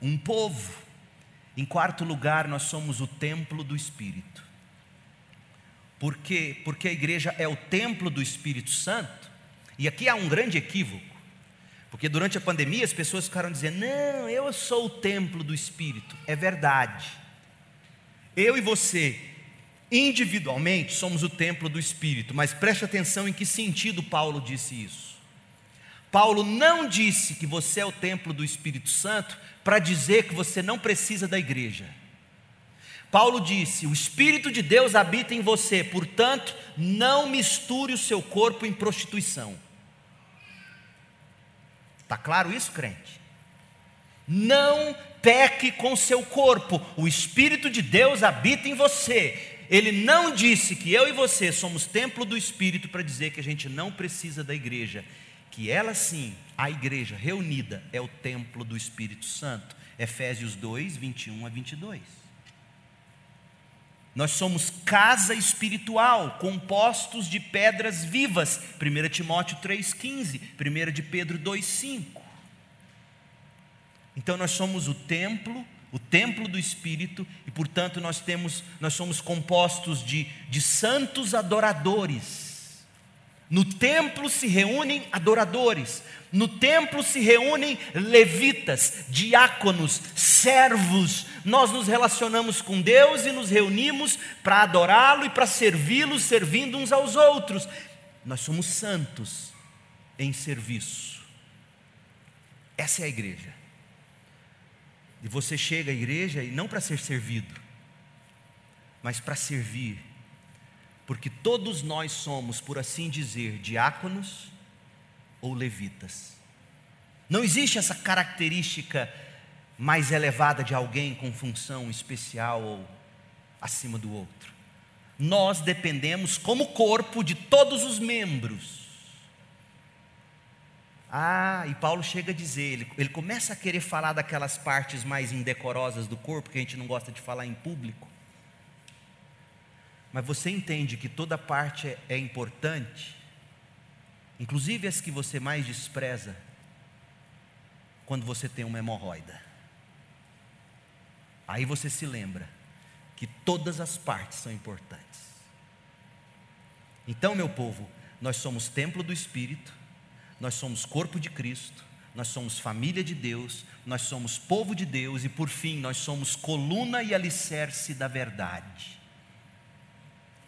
um povo. Em quarto lugar, nós somos o templo do Espírito. Por quê? Porque a igreja é o templo do Espírito Santo. E aqui há um grande equívoco. Porque durante a pandemia as pessoas ficaram dizendo: Não, eu sou o templo do Espírito. É verdade. Eu e você, individualmente, somos o templo do Espírito. Mas preste atenção em que sentido Paulo disse isso. Paulo não disse que você é o templo do Espírito Santo para dizer que você não precisa da igreja. Paulo disse: O Espírito de Deus habita em você, portanto, não misture o seu corpo em prostituição. Está claro isso, crente? Não peque com seu corpo, o Espírito de Deus habita em você. Ele não disse que eu e você somos templo do Espírito para dizer que a gente não precisa da igreja, que ela sim, a igreja reunida, é o templo do Espírito Santo. Efésios 2, 21 a 22. Nós somos casa espiritual, compostos de pedras vivas. 1 Timóteo 3,15, 1 de Pedro 2,5. Então nós somos o templo, o templo do Espírito, e portanto nós temos, nós somos compostos de, de santos adoradores no templo se reúnem adoradores, no templo se reúnem levitas, diáconos, servos. Nós nos relacionamos com Deus e nos reunimos para adorá-lo e para servi-lo, servindo uns aos outros. Nós somos santos em serviço. Essa é a igreja. E você chega à igreja e não para ser servido, mas para servir porque todos nós somos, por assim dizer, diáconos ou levitas. Não existe essa característica mais elevada de alguém com função especial ou acima do outro. Nós dependemos, como corpo, de todos os membros. Ah, e Paulo chega a dizer, ele, ele começa a querer falar daquelas partes mais indecorosas do corpo que a gente não gosta de falar em público. Mas você entende que toda parte é, é importante, inclusive as que você mais despreza, quando você tem uma hemorroida. Aí você se lembra que todas as partes são importantes. Então, meu povo, nós somos templo do Espírito, nós somos corpo de Cristo, nós somos família de Deus, nós somos povo de Deus e, por fim, nós somos coluna e alicerce da verdade.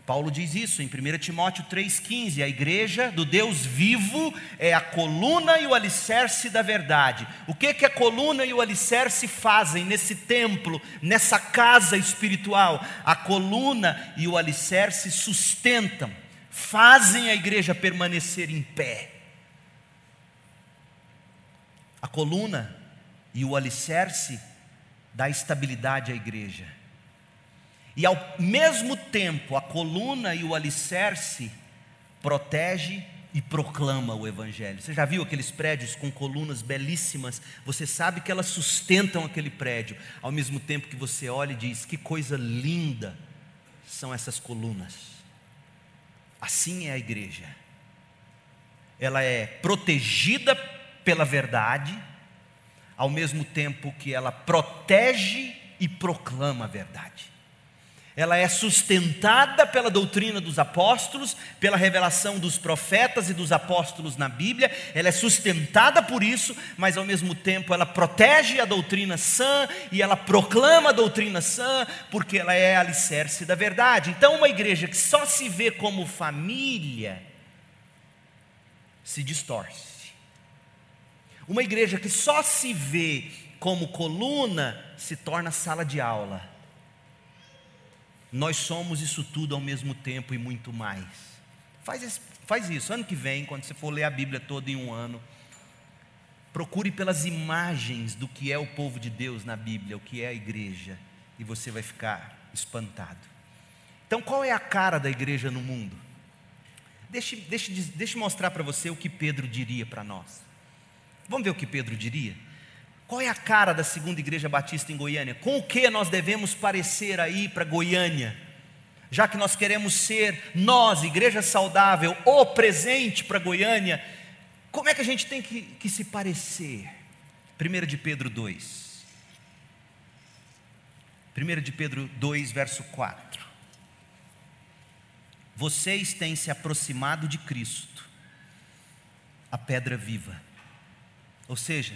Paulo diz isso em 1 Timóteo 3,15: a igreja do Deus vivo é a coluna e o alicerce da verdade. O que, que a coluna e o alicerce fazem nesse templo, nessa casa espiritual? A coluna e o alicerce sustentam, fazem a igreja permanecer em pé. A coluna e o alicerce dá estabilidade à igreja e ao mesmo tempo a coluna e o alicerce protege e proclama o evangelho. Você já viu aqueles prédios com colunas belíssimas? Você sabe que elas sustentam aquele prédio, ao mesmo tempo que você olha e diz: "Que coisa linda são essas colunas". Assim é a igreja. Ela é protegida pela verdade, ao mesmo tempo que ela protege e proclama a verdade ela é sustentada pela doutrina dos apóstolos, pela revelação dos profetas e dos apóstolos na Bíblia, ela é sustentada por isso, mas ao mesmo tempo ela protege a doutrina sã e ela proclama a doutrina sã, porque ela é alicerce da verdade. Então, uma igreja que só se vê como família se distorce. Uma igreja que só se vê como coluna se torna sala de aula Nós somos isso tudo ao mesmo tempo e muito mais. Faz, faz isso, ano que vem, quando você for ler a Bíblia toda em um ano, procure pelas imagens do que é o povo de Deus na Bíblia, o que é a igreja, e você vai ficar espantado. Então, qual é a cara da igreja no mundo? Deixe, deixe, deixe mostrar para você o que Pedro diria para nós. Vamos ver o que Pedro diria? Qual é a cara da segunda igreja batista em Goiânia? Com o que nós devemos parecer aí para Goiânia? Já que nós queremos ser, nós, igreja saudável, o presente para Goiânia, como é que a gente tem que, que se parecer? 1 de Pedro 2. 1 de Pedro 2, verso 4. Vocês têm se aproximado de Cristo, a pedra viva. Ou seja,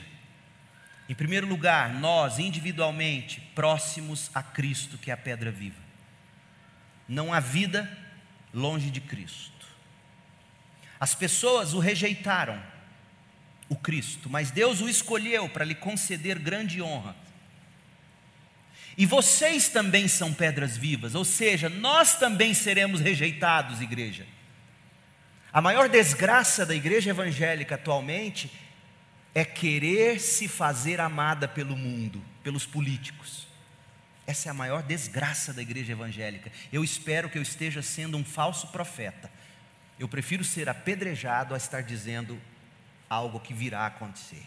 em primeiro lugar, nós individualmente próximos a Cristo, que é a pedra viva. Não há vida longe de Cristo. As pessoas o rejeitaram, o Cristo, mas Deus o escolheu para lhe conceder grande honra. E vocês também são pedras vivas, ou seja, nós também seremos rejeitados, igreja. A maior desgraça da igreja evangélica atualmente é querer se fazer amada pelo mundo, pelos políticos. Essa é a maior desgraça da igreja evangélica. Eu espero que eu esteja sendo um falso profeta. Eu prefiro ser apedrejado a estar dizendo algo que virá a acontecer.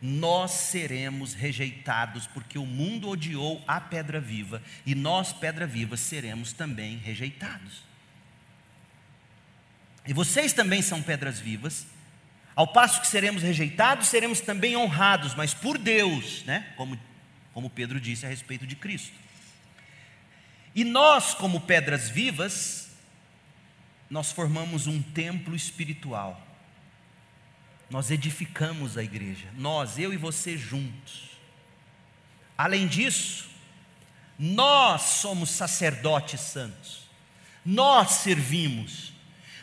Nós seremos rejeitados porque o mundo odiou a pedra viva e nós, pedra viva, seremos também rejeitados. E vocês também são pedras vivas ao passo que seremos rejeitados, seremos também honrados, mas por Deus, né? como, como Pedro disse a respeito de Cristo. E nós, como pedras vivas, nós formamos um templo espiritual. Nós edificamos a igreja, nós, eu e você juntos. Além disso, nós somos sacerdotes santos, nós servimos,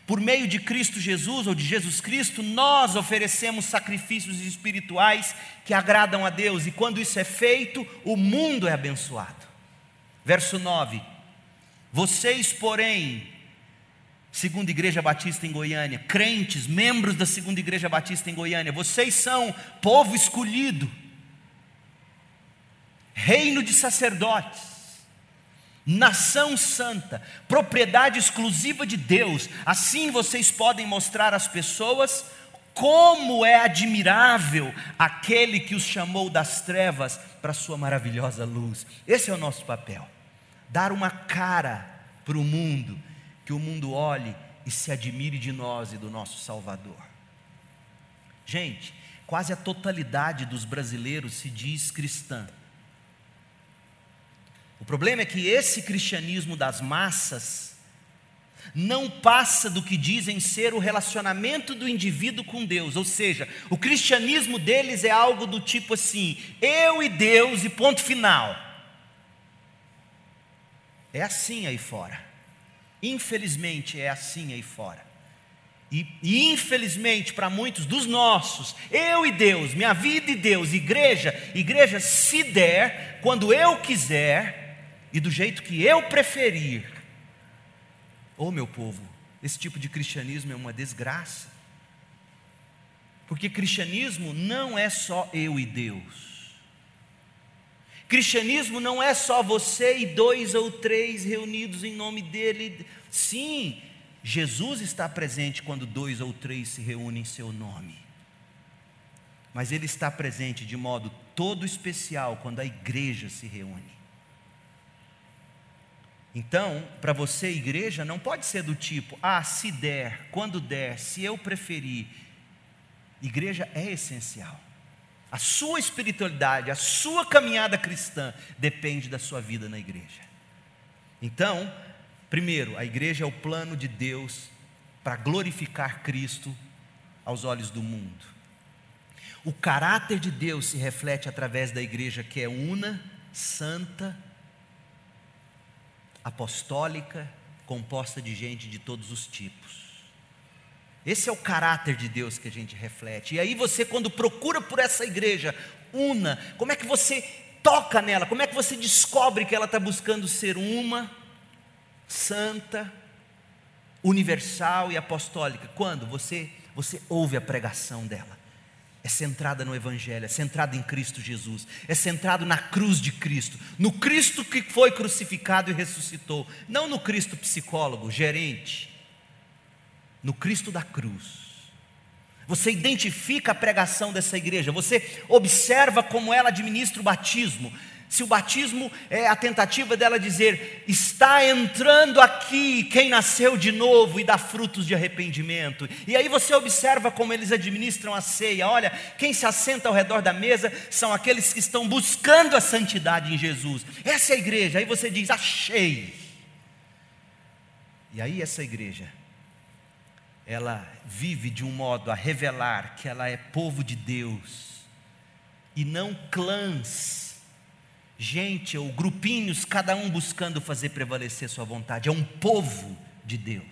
por meio de Cristo Jesus ou de Jesus Cristo, nós oferecemos sacrifícios espirituais que agradam a Deus, e quando isso é feito, o mundo é abençoado. Verso 9: Vocês, porém, segunda Igreja Batista em Goiânia, crentes, membros da segunda Igreja Batista em Goiânia, vocês são povo escolhido, reino de sacerdotes, nação santa, propriedade exclusiva de Deus. Assim vocês podem mostrar às pessoas como é admirável aquele que os chamou das trevas para a sua maravilhosa luz. Esse é o nosso papel. Dar uma cara para o mundo, que o mundo olhe e se admire de nós e do nosso Salvador. Gente, quase a totalidade dos brasileiros se diz cristã. O problema é que esse cristianismo das massas não passa do que dizem ser o relacionamento do indivíduo com Deus, ou seja, o cristianismo deles é algo do tipo assim: eu e Deus e ponto final. É assim aí fora. Infelizmente é assim aí fora. E, e infelizmente para muitos dos nossos, eu e Deus, minha vida e Deus, igreja, igreja, se der, quando eu quiser, e do jeito que eu preferir. Ô oh, meu povo, esse tipo de cristianismo é uma desgraça. Porque cristianismo não é só eu e Deus. Cristianismo não é só você e dois ou três reunidos em nome dele. Sim, Jesus está presente quando dois ou três se reúnem em seu nome. Mas ele está presente de modo todo especial quando a igreja se reúne. Então, para você, igreja, não pode ser do tipo, ah, se der, quando der, se eu preferir. Igreja é essencial. A sua espiritualidade, a sua caminhada cristã depende da sua vida na igreja. Então, primeiro, a igreja é o plano de Deus para glorificar Cristo aos olhos do mundo. O caráter de Deus se reflete através da igreja que é una, santa apostólica, composta de gente de todos os tipos. Esse é o caráter de Deus que a gente reflete. E aí você, quando procura por essa igreja, una, como é que você toca nela? Como é que você descobre que ela está buscando ser uma, santa, universal e apostólica? Quando você, você ouve a pregação dela. É centrada no Evangelho, é centrada em Cristo Jesus, é centrado na cruz de Cristo, no Cristo que foi crucificado e ressuscitou, não no Cristo psicólogo, gerente, no Cristo da cruz. Você identifica a pregação dessa igreja, você observa como ela administra o batismo. Se o batismo é a tentativa dela dizer: está entrando aqui quem nasceu de novo e dá frutos de arrependimento. E aí você observa como eles administram a ceia. Olha, quem se assenta ao redor da mesa são aqueles que estão buscando a santidade em Jesus. Essa é a igreja. Aí você diz: achei. E aí essa igreja ela vive de um modo a revelar que ela é povo de Deus e não clãs, gente ou grupinhos, cada um buscando fazer prevalecer sua vontade. É um povo de Deus,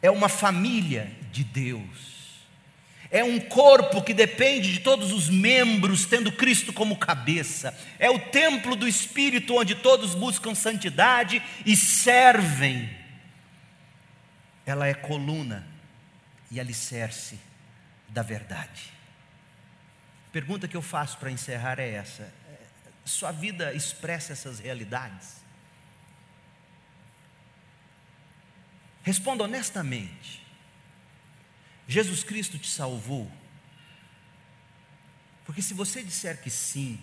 é uma família de Deus. É um corpo que depende de todos os membros, tendo Cristo como cabeça. É o templo do Espírito onde todos buscam santidade e servem ela é coluna e alicerce da verdade. Pergunta que eu faço para encerrar é essa: sua vida expressa essas realidades? Responda honestamente. Jesus Cristo te salvou? Porque se você disser que sim,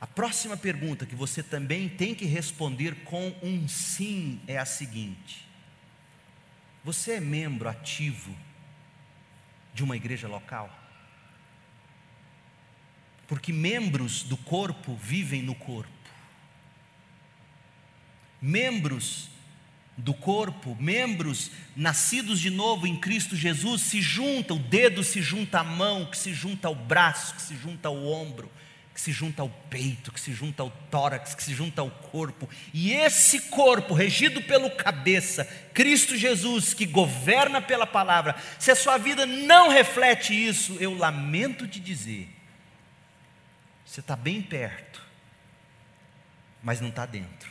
a próxima pergunta que você também tem que responder com um sim é a seguinte: você é membro ativo de uma igreja local? Porque membros do corpo vivem no corpo. Membros do corpo, membros nascidos de novo em Cristo Jesus, se juntam, o dedo se junta à mão, que se junta ao braço, que se junta ao ombro, que se junta ao peito, que se junta ao tórax, que se junta ao corpo. E esse corpo, regido pelo cabeça, Cristo Jesus, que governa pela palavra, se a sua vida não reflete isso, eu lamento te dizer, você está bem perto, mas não está dentro.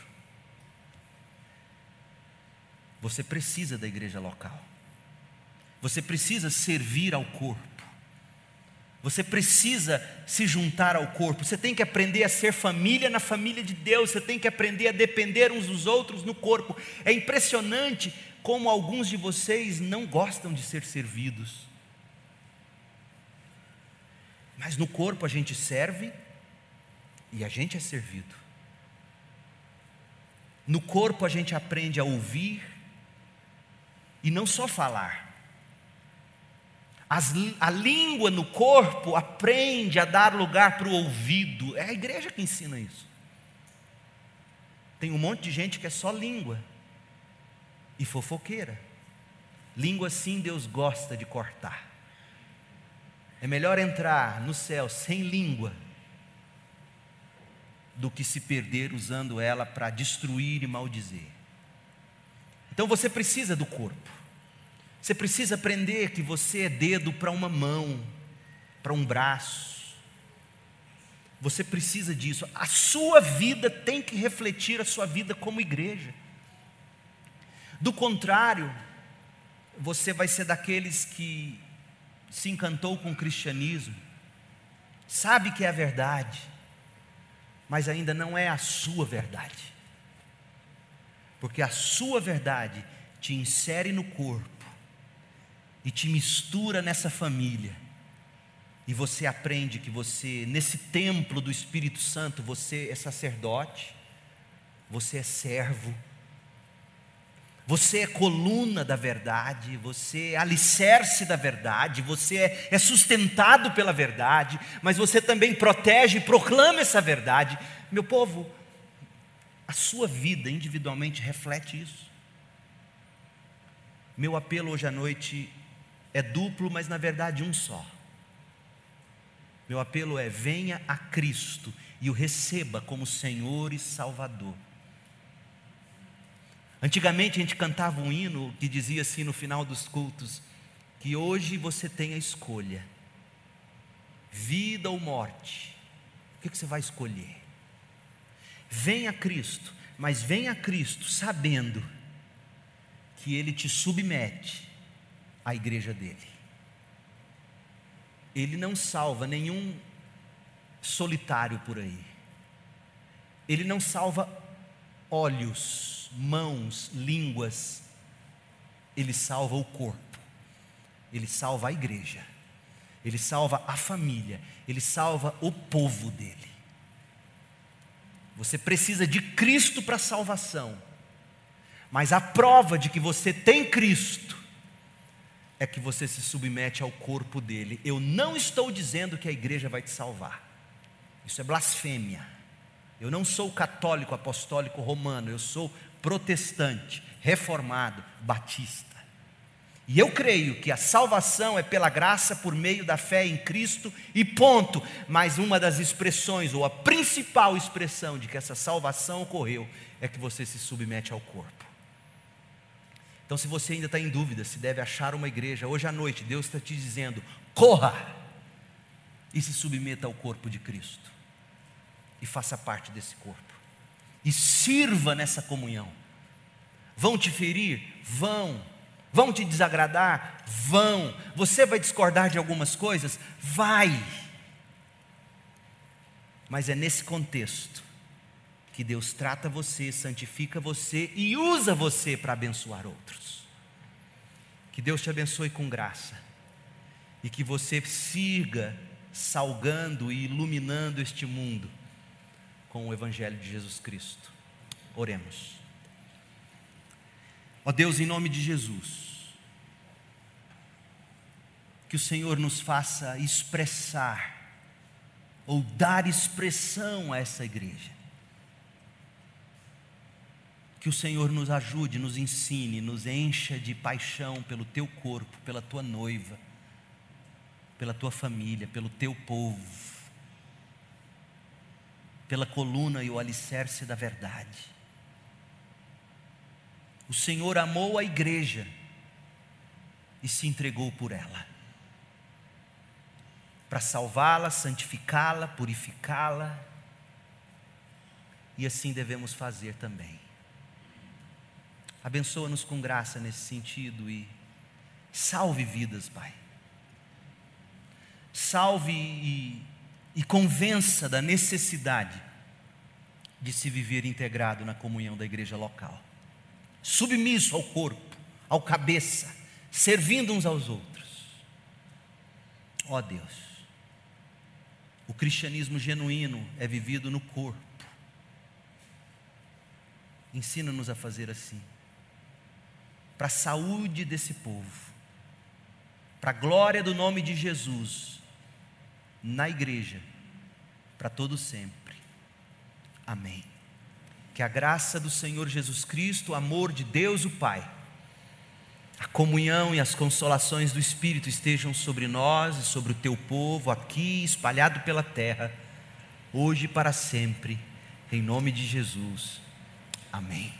Você precisa da igreja local. Você precisa servir ao corpo. Você precisa se juntar ao corpo. Você tem que aprender a ser família na família de Deus. Você tem que aprender a depender uns dos outros no corpo. É impressionante como alguns de vocês não gostam de ser servidos. Mas no corpo a gente serve e a gente é servido. No corpo a gente aprende a ouvir e não só falar. As, a língua no corpo aprende a dar lugar para o ouvido. É a igreja que ensina isso. Tem um monte de gente que é só língua e fofoqueira. Língua sim Deus gosta de cortar. É melhor entrar no céu sem língua do que se perder usando ela para destruir e maldizer. Então você precisa do corpo. Você precisa aprender que você é dedo para uma mão, para um braço. Você precisa disso. A sua vida tem que refletir a sua vida como igreja. Do contrário, você vai ser daqueles que se encantou com o cristianismo, sabe que é a verdade, mas ainda não é a sua verdade. Porque a sua verdade te insere no corpo e te mistura nessa família. E você aprende que você, nesse templo do Espírito Santo, você é sacerdote, você é servo, você é coluna da verdade, você é alicerce da verdade, você é, é sustentado pela verdade, mas você também protege e proclama essa verdade. Meu povo, a sua vida individualmente reflete isso. Meu apelo hoje à noite é duplo, mas na verdade um só. Meu apelo é: venha a Cristo e o receba como Senhor e Salvador. Antigamente a gente cantava um hino que dizia assim no final dos cultos: que hoje você tem a escolha, vida ou morte, O que, você vai escolher? Venha a Cristo, mas venha a Cristo sabendo que Ele te submete à igreja dele. Ele não salva nenhum solitário por aí. Ele não salva olhos, mãos, línguas. Ele salva o corpo. Ele salva a igreja. Ele salva a família. Ele salva o povo dele. Você precisa de Cristo para salvação. Mas a prova de que você tem Cristo é que você se submete ao corpo dele. Eu não estou dizendo que a igreja vai te salvar. Isso é blasfêmia. Eu não sou católico apostólico romano, eu sou protestante, reformado, batista. E eu creio que a salvação é pela graça por meio da fé em Cristo e ponto. Mas uma das expressões, ou a principal expressão de que essa salvação ocorreu, é que você se submete ao corpo. Então, se você ainda está em dúvida se deve achar uma igreja, hoje à noite Deus está te dizendo: corra e se submeta ao corpo de Cristo, e faça parte desse corpo, e sirva nessa comunhão. Vão te ferir? Vão. Vão te desagradar? Vão. Você vai discordar de algumas coisas? Vai. Mas é nesse contexto que Deus trata você, santifica você e usa você para abençoar outros. Que Deus te abençoe com graça e que você siga salgando e iluminando este mundo com o Evangelho de Jesus Cristo. Oremos. Ó Deus, em nome de Jesus, que o Senhor nos faça expressar ou dar expressão a essa igreja que o Senhor nos ajude, nos ensine, nos encha de paixão pelo teu corpo, pela tua noiva, pela tua família, pelo teu povo, pela coluna e o alicerce da verdade. O Senhor amou a igreja e se entregou por ela, para salvá-la, santificá-la, purificá-la, e assim devemos fazer também. Abençoa-nos com graça nesse sentido e salve vidas, Pai. Salve e, e convença da necessidade de se viver integrado na comunhão da igreja local, submisso ao corpo, ao cabeça, servindo uns aos outros. Ó oh Deus, o cristianismo genuíno é vivido no corpo. Ensina-nos a fazer assim para a saúde desse povo, para a glória do nome de Jesus, na igreja, para todo sempre. Amém. Que a graça do Senhor Jesus Cristo, o amor de Deus o Pai, a comunhão e as consolações do Espírito estejam sobre nós e sobre o teu povo aqui espalhado pela terra, hoje e para sempre, em nome de Jesus. Amém.